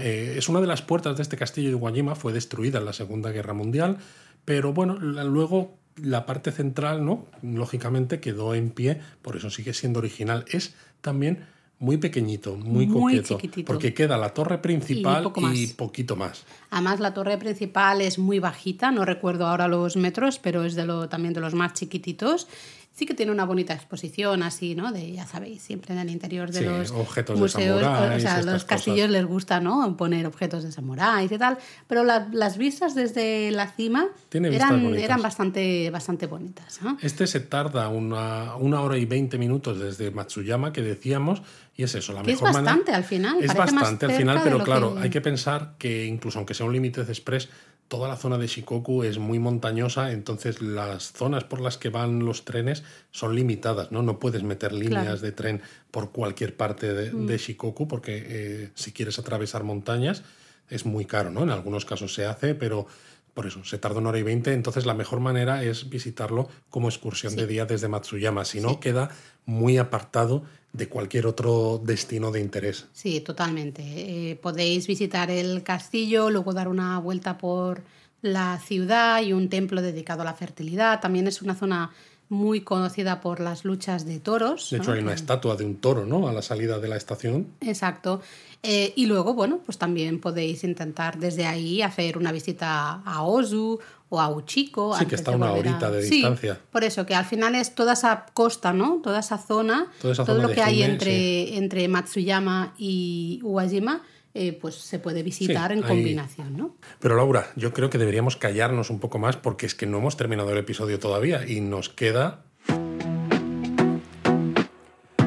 Eh, es una de las puertas de este castillo de Uwajima, fue destruida en la Segunda Guerra Mundial, pero bueno, luego la parte central, ¿no? Lógicamente quedó en pie, por eso sigue siendo original. Es también muy pequeñito, muy, coqueto, porque queda la torre principal y, poquito más. Además, la torre principal es muy bajita, no recuerdo ahora los metros, pero es de lo, también de los más chiquititos sí que tiene una bonita exposición así, ¿no? De, ya sabéis, siempre en el interior de los objetos museos, de o sea, los castillos les gusta, ¿no? Poner objetos de samuráis y tal, pero las vistas desde la cima eran, eran bastante, bastante bonitas. Este se tarda una, una hora y veinte minutos desde Matsuyama, que decíamos, y es eso, la mejor es bastante al final. Es bastante al final, pero claro, hay que pensar que incluso aunque sea un límite de express, toda la zona de Shikoku es muy montañosa, entonces las zonas por las que van los trenes son limitadas, ¿no? No puedes meter líneas de tren por cualquier parte de, mm. Shikoku porque eh, si quieres atravesar montañas es muy caro, ¿no? En algunos casos se hace, pero por eso, se tarda una hora y veinte, entonces la mejor manera es visitarlo como excursión de día desde Matsuyama, si no queda muy apartado de cualquier otro destino de interés. Sí, totalmente. Eh, podéis visitar el castillo, luego dar una vuelta por la ciudad y un templo dedicado a la fertilidad. También es una zona muy conocida por las luchas de toros. De hecho, hay una estatua de un toro, ¿no? A la salida de la estación. Exacto. Eh, y luego, bueno, pues también podéis intentar desde ahí hacer una visita a Ozu o a Uchiko. Sí, que está una horita de distancia. por eso, que al final es toda esa costa, ¿no? Toda esa zona, todo lo que hay entre, entre Matsuyama y Uwajima. Eh, pues se puede visitar en combinación, ¿no? Pero Laura, yo creo que deberíamos callarnos un poco más porque es que no hemos terminado el episodio todavía y nos queda...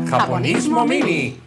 Japonismo Mini.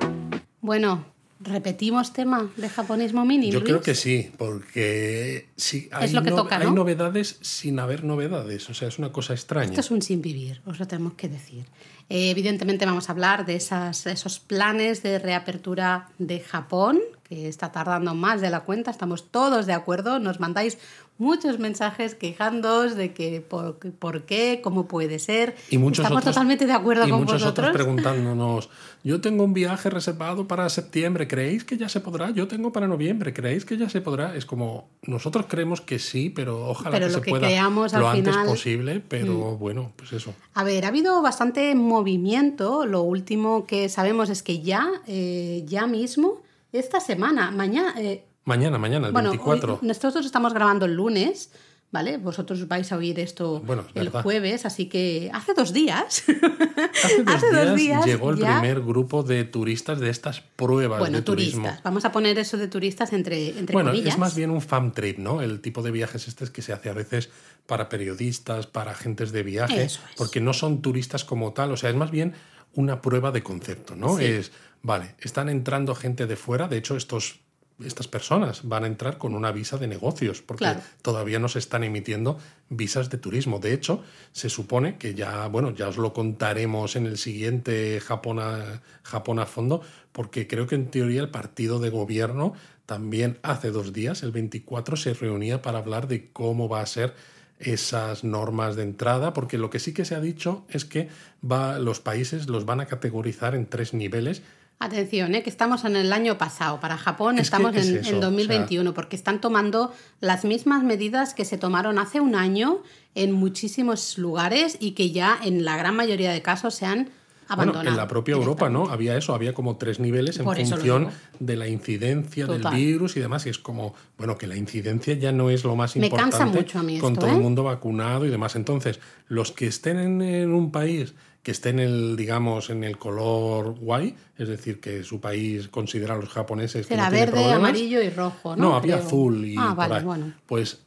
Bueno, ¿Repetimos tema de japonismo mini? Yo creo que sí, porque sí, hay, hay novedades sin haber novedades. O sea, es una cosa extraña. Esto es un sin vivir, os lo tenemos que decir. Eh, evidentemente vamos a hablar de esas, esos planes de reapertura de Japón, que está tardando más de la cuenta, estamos todos de acuerdo. Nos mandáis muchos mensajes quejándoos de que por, por qué, cómo puede ser. Y muchos Estamos otros- totalmente de acuerdo y con muchos vosotros. otros preguntándonos, yo tengo un viaje reservado para septiembre, ¿creéis que ya se podrá? Yo tengo para noviembre, ¿creéis que ya se podrá? Es como, nosotros creemos que sí, pero ojalá Pero que lo se que pueda creamos lo al antes final- Mm. posible, pero bueno, pues eso. A ver, ha habido bastante movimiento. Lo último que sabemos es que ya, eh, ya mismo, esta semana, mañana, eh, Mañana, mañana, el bueno, 24. hoy- nosotros estamos grabando el lunes, ¿vale? Vosotros vais a oír esto Bueno, el verdad. jueves, así que hace dos días. Hace (laughs) dos, hace dos días, llegó el ya- primer grupo de turistas de estas pruebas bueno, de turismo. turistas. Vamos a poner eso de turistas entre, entre Bueno, comillas. es más bien un fan trip, ¿no? El tipo de viajes este es que se hace a veces para periodistas, para agentes de viaje, es. porque no son turistas como tal, o sea, es más bien una prueba de concepto, ¿no? Sí. Es, vale, están entrando gente de fuera, de hecho estos estas personas van a entrar con una visa de negocios, porque Claro. todavía no se están emitiendo visas de turismo. De hecho, se supone que ya, bueno, ya os lo contaremos en el siguiente Japón a, Japón a fondo, porque creo que en teoría el partido de gobierno también hace dos días, el 24, se reunía para hablar de cómo va a ser esas normas de entrada, porque lo que sí que se ha dicho es que va, los países los van a categorizar en tres niveles Atención, ¿eh? que estamos en el año pasado. Para Japón Es estamos es en, eso, en o sea- 2021, porque están tomando las mismas medidas que se tomaron hace un año en muchísimos lugares y que ya en la gran mayoría de casos se han abandonado. Bueno, en la propia Europa, ¿no? Había eso, había como tres niveles en función de la incidencia Total. del virus y demás. Y es como, bueno, que la incidencia ya no es lo más Me importante cansa mucho a mí con esto, todo el ¿eh? mundo vacunado y demás. Entonces, los que estén en, en un país que esté en el, digamos, en el color guay, es decir, que su país considera a los japoneses que Será no verde, amarillo y rojo, ¿no? no, había Creo. azul y Ah, vale, bueno. Pues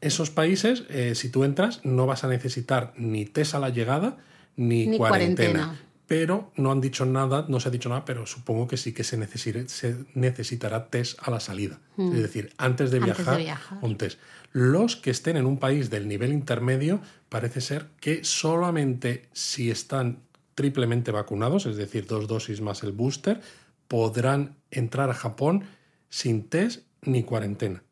esos países, eh, si tú entras, no vas a necesitar ni test a la llegada ni, Ni cuarentena. cuarentena. Pero no han dicho nada, no se ha dicho nada, pero supongo que sí que se, necesitará test a la salida. Es decir, antes de Hmm. Antes de viajar, viajar. un test. Los que estén en un país del nivel intermedio, parece ser que solamente si están triplemente vacunados, es decir, dos dosis más el booster, podrán entrar a Japón sin test ni cuarentena.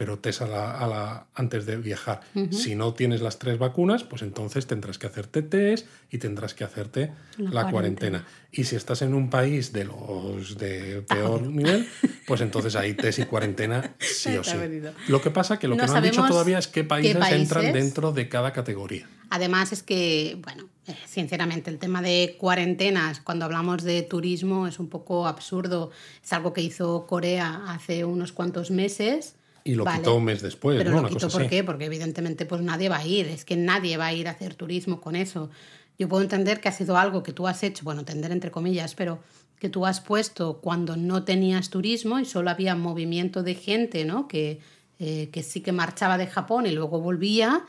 Pero test a la, a la- antes de viajar. Si no tienes las tres vacunas, pues entonces tendrás que hacerte test y tendrás que hacerte La la, cuarentena. Y si estás en un país de los de peor nivel, (laughs) pues entonces ahí test y cuarentena sí o sí. Lo que pasa que lo No que no han dicho todavía es qué países, entran países. dentro de cada categoría. Además es que, bueno, eh, sinceramente el tema de cuarentenas cuando hablamos de turismo es un poco absurdo. Es algo que hizo Corea hace unos cuantos meses. Y lo Vale. quitó un mes después, Pero ¿no? lo Una quitó cosa ¿por así. qué? Porque evidentemente pues nadie va a ir. Es que nadie va a ir a hacer turismo con eso. Yo puedo entender que ha sido algo que tú has hecho, bueno, entender entre comillas, pero que tú has puesto cuando no tenías turismo y solo había movimiento de gente, ¿no? Que, eh, que sí que marchaba de Japón y luego volvía.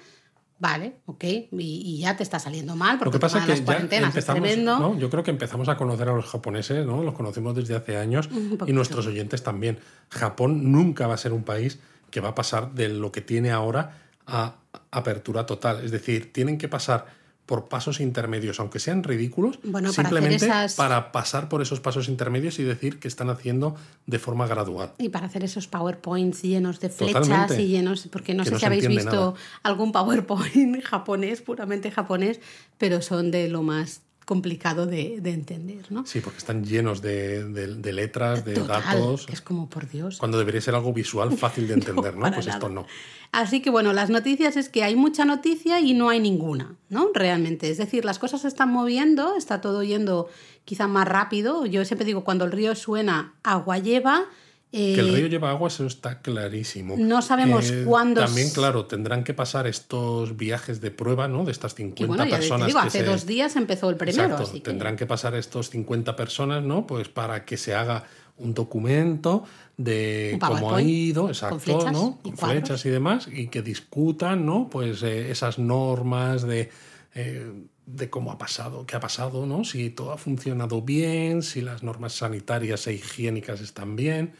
Vale, ok, y, y ya te está saliendo mal porque Lo que pasa es que las ya empezamos, es. ¿no? Yo creo que empezamos a conocer a los japoneses, ¿no? Los conocemos desde hace años (laughs) y nuestros oyentes también. Japón nunca va a ser un país que va a pasar de lo que tiene ahora a apertura total. Es decir, tienen que pasar por pasos intermedios, aunque sean ridículos, Bueno, para simplemente esas- para pasar por esos pasos intermedios y decir que están haciendo de forma gradual. Y para hacer esos PowerPoints llenos de flechas Totalmente. y llenos, porque no Que sé no si habéis visto nada. algún PowerPoint (laughs) japonés, puramente japonés, pero son de lo más complicado de, de entender, ¿no? Sí, porque están llenos de, de- de letras, de Total, datos, es como por Dios. cuando debería ser algo visual fácil de (laughs) entender, ¿no? Pues esto no. Así que bueno, las noticias es que hay mucha noticia y no hay ninguna, ¿no? Realmente. Es decir, las cosas se están moviendo, está todo yendo quizá más rápido. Yo siempre digo, cuando el río suena, agua lleva. Eh, Que el río lleva agua, eso está clarísimo. Eh, no sabemos cuándo También, claro, tendrán que pasar estos viajes de prueba, ¿no? De estas 50 que bueno, ya te personas. digo, que hace se- dos días empezó el primero. Exacto, así que- tendrán que pasar estos 50 personas, ¿no? Pues para que se haga un documento de cómo ha ido, con exacto, flechas ¿no? y Con cuadros. flechas y demás, y que discutan, ¿no? Pues eh, esas normas de, eh, de cómo ha pasado, qué ha pasado, ¿no? Si todo ha funcionado bien, si las normas sanitarias e higiénicas están bien,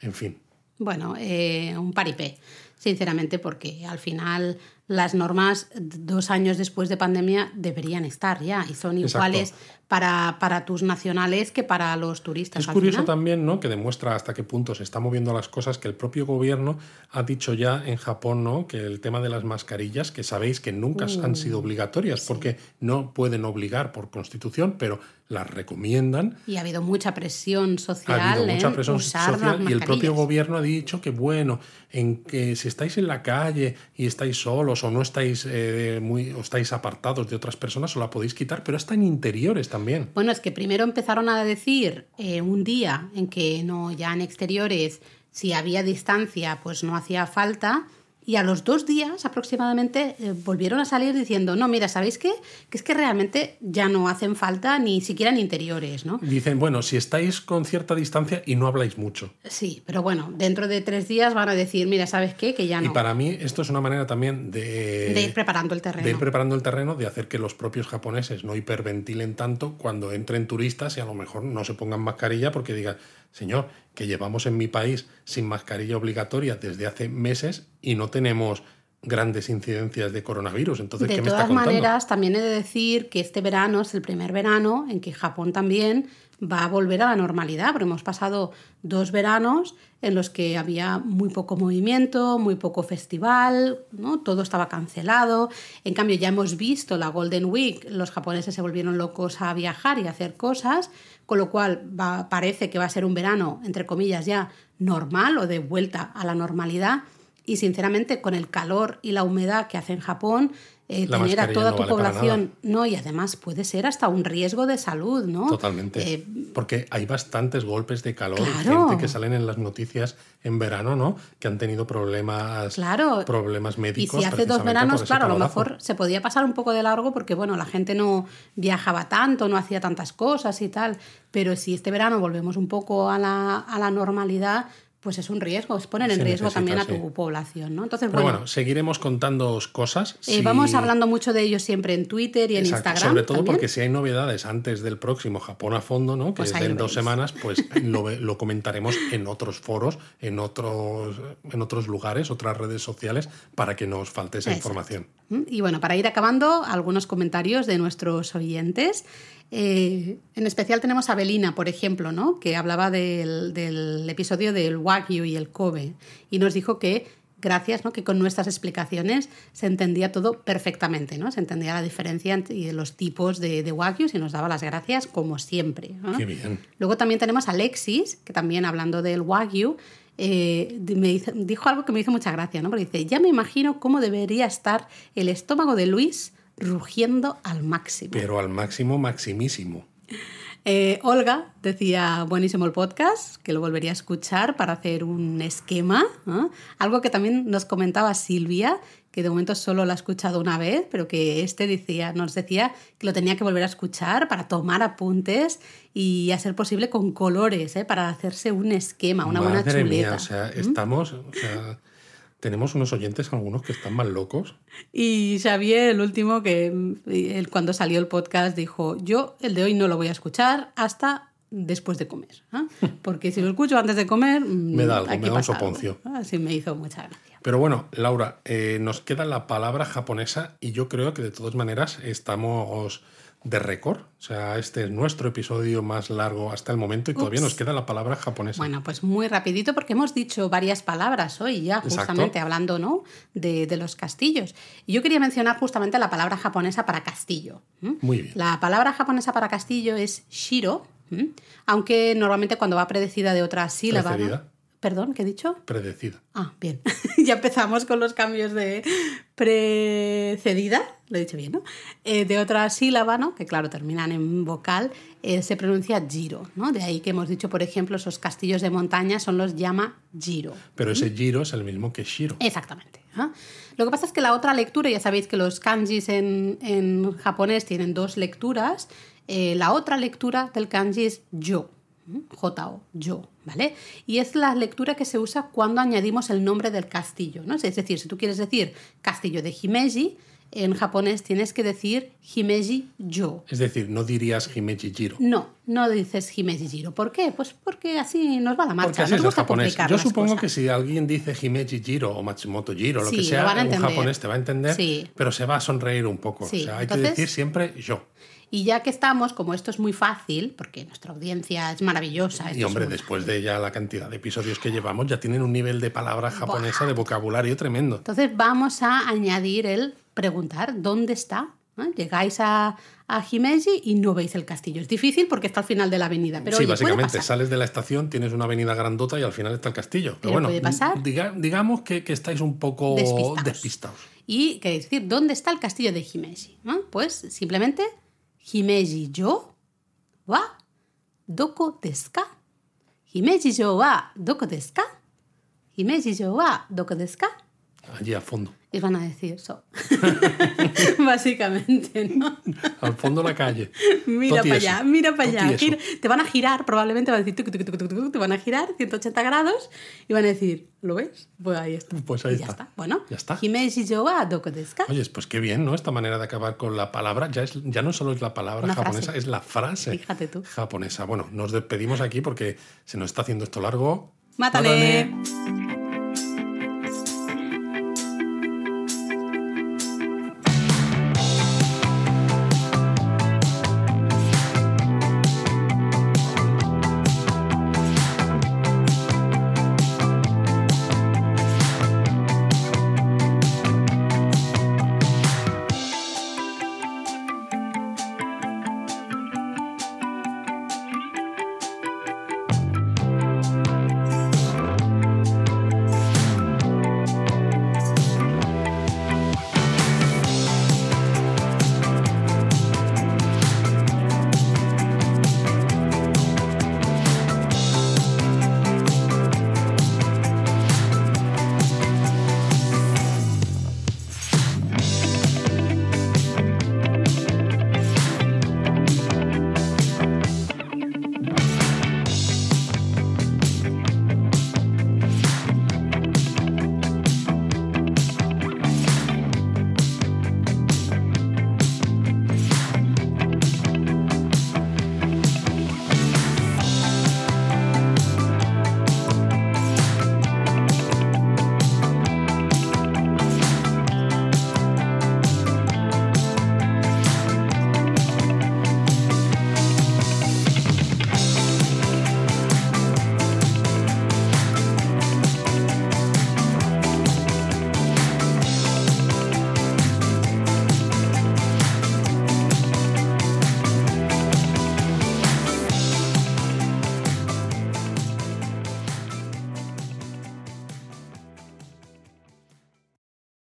en fin. Bueno, eh, un paripé, sinceramente, porque al final las normas dos años después de pandemia deberían estar ya y son iguales para, para, tus nacionales que para los turistas. Es curioso también, ¿no? Que demuestra hasta qué punto se están moviendo las cosas, que el propio gobierno ha dicho ya en Japón, ¿no? Que el tema de las mascarillas, que sabéis que nunca han uh, sido obligatorias, porque no pueden obligar por constitución, pero las recomiendan. Y ha habido mucha presión social. Ha habido mucha presión social y el propio gobierno ha dicho que, bueno, en que si estáis en la calle y estáis solos o no estáis eh, muy o estáis apartados de otras personas, os la podéis quitar, pero hasta en interiores Bueno, es que primero empezaron a decir eh, un día en que no, ya en exteriores, si había distancia, pues no hacía falta. Y a los dos días aproximadamente eh, volvieron a salir diciendo, no, mira, ¿sabéis qué? Que es que realmente ya no hacen falta ni siquiera en interiores, ¿no? Dicen, bueno, si estáis con cierta distancia y no habláis mucho. Sí, pero bueno, dentro de tres días van a decir, mira, ¿sabes qué? Que ya no. Y para mí esto es una manera también de... De ir preparando el terreno. De ir preparando el terreno, de hacer que los propios japoneses no hiperventilen tanto cuando entren turistas y a lo mejor no se pongan mascarilla porque digan, señor, que llevamos en mi país sin mascarilla obligatoria desde hace meses y no tenemos grandes incidencias de coronavirus. Entonces, de ¿qué me todas maneras, también he de decir que este verano es el primer verano en que Japón también va a volver a la normalidad, porque hemos pasado dos veranos en los que había muy poco movimiento, muy poco festival, ¿no? todo estaba cancelado. En cambio, ya hemos visto la Golden Week, los japoneses se volvieron locos a viajar y a hacer cosas, con lo cual parece que va a ser un verano, entre comillas, ya normal o de vuelta a la normalidad. Y sinceramente, con el calor y la humedad que hace en Japón, eh, tener a toda tu población, no, y además puede ser hasta un riesgo de salud, ¿no? Totalmente. Eh, Porque hay bastantes golpes de calor, gente que salen en las noticias en verano, ¿no? Que han tenido problemas, claro. problemas médicos. Y si hace dos veranos, claro, a lo mejor se podía pasar un poco de largo porque, bueno, la gente no viajaba tanto, no hacía tantas cosas y tal. Pero si este verano volvemos un poco a la, a la normalidad, pues es un riesgo, es poner en riesgo también a tu población, ¿no? Entonces, bueno, seguiremos contando cosas. Eh, vamos hablando mucho de ellos siempre en Twitter y en Instagram. Sobre todo porque si hay novedades antes del próximo Japón a fondo, ¿no? Que pues es en dos semanas, pues (laughs) lo, comentaremos en otros foros, en otros, en otros lugares, otras redes sociales, para que no os falte esa información. Mm, y bueno, para ir acabando, algunos comentarios de nuestros oyentes. Eh, en especial tenemos a Belina, por ejemplo, ¿no? que hablaba del, episodio del Wagyu y el Kobe y nos dijo que gracias, ¿no? que con nuestras explicaciones se entendía todo perfectamente, ¿no? se entendía la diferencia entre los tipos de, de Wagyu y nos daba las gracias como siempre. Qué bien. Luego también tenemos a Alexis, que también hablando del Wagyu, eh, me dijo algo que me hizo mucha gracia, ¿no? porque dice, ya me imagino cómo debería estar el estómago de Luis rugiendo al máximo. Pero al máximo, maximísimo. (laughs) Eh, Olga decía, buenísimo el podcast, que lo volvería a escuchar para hacer un esquema. Algo que también nos comentaba Silvia, que de momento solo lo ha escuchado una vez, pero que este decía, nos decía que lo tenía que volver a escuchar para tomar apuntes y a ser posible con colores, ¿eh? para hacerse un esquema, una buena chuleta. o sea, estamos... Tenemos unos oyentes, algunos que están más locos. Y Xavier, el último, que él, cuando salió el podcast dijo, yo el de hoy no lo voy a escuchar hasta después de comer. ¿ah? (laughs) Porque si lo escucho antes de comer... me da algo, me da un soponcio. Así me hizo mucha gracia. Pero bueno, Laura, eh, nos queda la palabra japonesa y yo creo que de todas maneras estamos de récord. O sea, este es nuestro episodio más largo hasta el momento y todavía nos queda la palabra japonesa. Bueno, pues muy rapidito porque hemos dicho varias palabras hoy ya, justamente hablando ¿no? de, los castillos. Y yo quería mencionar justamente la palabra japonesa para castillo. Muy bien. La palabra japonesa para castillo es shiro, aunque normalmente cuando va predecida de otra sílaba... Perdón, ¿qué he dicho? Predecida. Ah, bien. (laughs) ya empezamos con los cambios de precedida, lo he dicho bien, ¿no? Eh, de otra sílaba, ¿no? Que claro, terminan en vocal, eh, se pronuncia giro, ¿no? De ahí que hemos dicho, por ejemplo, esos castillos de montaña son los llama giro. Pero ese giro es el mismo que shiro. Exactamente. Lo que pasa es que la otra lectura, ya sabéis que los kanjis en, en japonés tienen dos lecturas, eh, la otra lectura del kanji es yo. J-O, yo, ¿vale? Y es la lectura que se usa cuando añadimos el nombre del castillo, ¿no? Es decir, si tú quieres decir castillo de Himeji, en japonés tienes que decir Himeji yo. Es decir, no dirías Himeji Jiro. No, no dices Himeji Jiro. ¿Por qué? Pues porque así nos va la marcha. Porque así nos es gusta japonés. Yo supongo cosas. que si alguien dice Himeji Jiro o Matsumoto Jiro, lo Sí, que lo sea, a un japonés te va a entender, Sí. pero se va a sonreír un poco. Sí, O sea, hay entonces- que decir siempre yo. Y ya que estamos, como esto es muy fácil, porque nuestra audiencia es maravillosa. Y hombre, después de ya la cantidad de episodios que llevamos, ya tienen un nivel de palabra japonesa, de vocabulario tremendo. Entonces vamos a añadir el preguntar dónde está. Llegáis a, a Himeji y no veis el castillo. Es difícil porque está al final de la avenida. Pero sí, oye, básicamente, sales de la estación, tienes una avenida grandota y al final está el castillo. Pero, Pero bueno, puede pasar. diga- digamos que, que estáis un poco Despistados. despistados. Y queréis decir, ¿dónde está el castillo de Himeji? Pues simplemente, Himeji yo wa doko desu ka? Himeji yo wa doko desu ka? Himeji yo wa doko desu ka? Allí al fondo. Y van a decir eso. (laughs) Básicamente, ¿no? Al fondo de la calle. Mira para allá, mira para allá. tieso. Gir- te van a girar, probablemente van a decir, tuc, tuc, tuc, te van a girar 180 grados y van a decir, ¿lo ves? Pues ahí está. Pues ahí Y ya está. está. Bueno, Ya está. Himeji yo ka? Oye, pues qué bien, ¿no? Esta manera de acabar con la palabra. Ya, es, ya no solo es la palabra Una japonesa, frase. es la frase Fíjate tú. japonesa. Bueno, nos despedimos aquí porque se nos está haciendo esto largo. ¡Mátale! ¡Mátale!